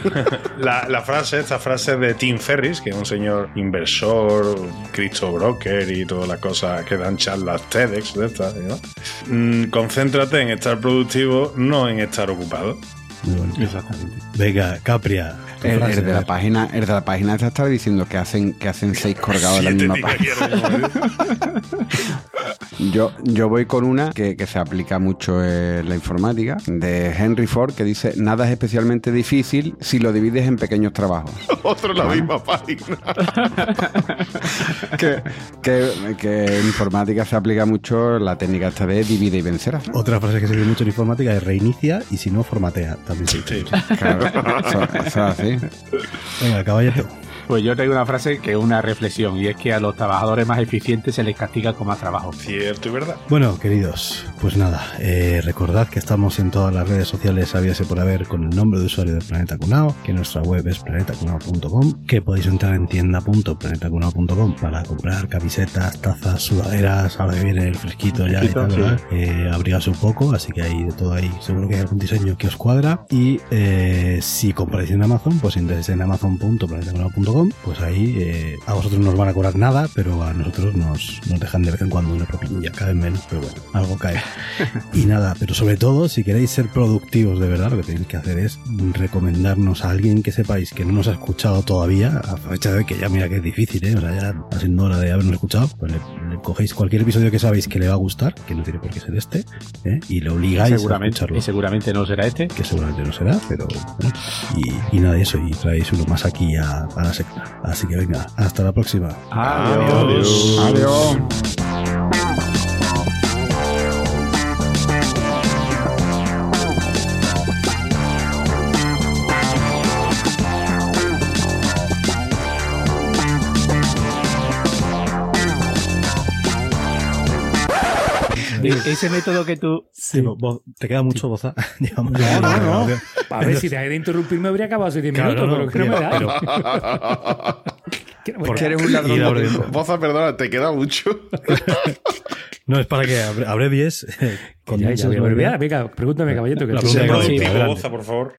La, la frase, esta frase de Tim Ferris, que es un señor inversor, crypto broker y todas las cosas que dan charlas TEDx de estas, ¿no? Mm, concéntrate en estar productivo, no en estar ocupado. Muy bueno. Exactamente. Venga, Capria. El, de la página, el de la página esta estaba diciendo que hacen, que hacen seis colgados en la misma página. yo. Yo, voy con una que, que se aplica mucho en la informática, de Henry Ford, que dice, nada es especialmente difícil si lo divides en pequeños trabajos. Otro en la misma página. que, que, que en informática se aplica mucho la técnica esta de divide y vencerás. Otra frase que se ve mucho en informática es reinicia y si no, formatea. También se dice. Sí. Claro, eso, eso es así. Venga, caballero. Pues yo traigo una frase que es una reflexión y es que a los trabajadores más eficientes se les castiga con más trabajo. Cierto y verdad. Bueno, queridos, pues nada, eh, recordad que estamos en todas las redes sociales, sabíase por haber, con el nombre de usuario de Planeta Cunao, que nuestra web es planetacunao.com, que podéis entrar en tienda.planetacunao.com para comprar camisetas, tazas, sudaderas, ahora que viene el fresquito ya y tal, sí. ¿verdad? Eh, abrigaos un poco, así que hay de todo ahí, seguro que hay algún diseño que os cuadra. Y eh, si compráis en Amazon, pues entráis en amazon.planetacunao.com, pues ahí eh, a vosotros no os van a cobrar nada, pero a nosotros nos, nos dejan de vez en cuando una propinilla, cada vez menos, pero bueno, algo cae. y nada, pero sobre todo, si queréis ser productivos de verdad, lo que tenéis que hacer es recomendarnos a alguien que sepáis que no nos ha escuchado todavía, a fecha de hoy, que ya mira que es difícil, ¿eh? o sea, ya va siendo hora de habernos escuchado, pues le, le cogéis cualquier episodio que sabéis que le va a gustar, que no tiene por qué ser este, ¿eh? y le obligáis a Seguramente, escucharlo y seguramente no será este. que seguramente no será, pero y, y nada, eso, y traéis uno más aquí a, a la secta. Así que venga, hasta la próxima. Adiós. Adiós. Ese método que tú. Sí, vo- vo- te queda mucho boza. Llevamos- No, no, no. A ver, si dejé de interrumpirme habría acabado hace 10 Claro, minutos, no, pero es que no me da. pero- Que no me Porque eres un ladrón. Boza, perdona, te queda mucho. No, es para que abre- abrevies. eh, Ya, ya, ¿no? Venga, pregúntame, caballero. Que La pregunta adelante. Boza, por favor.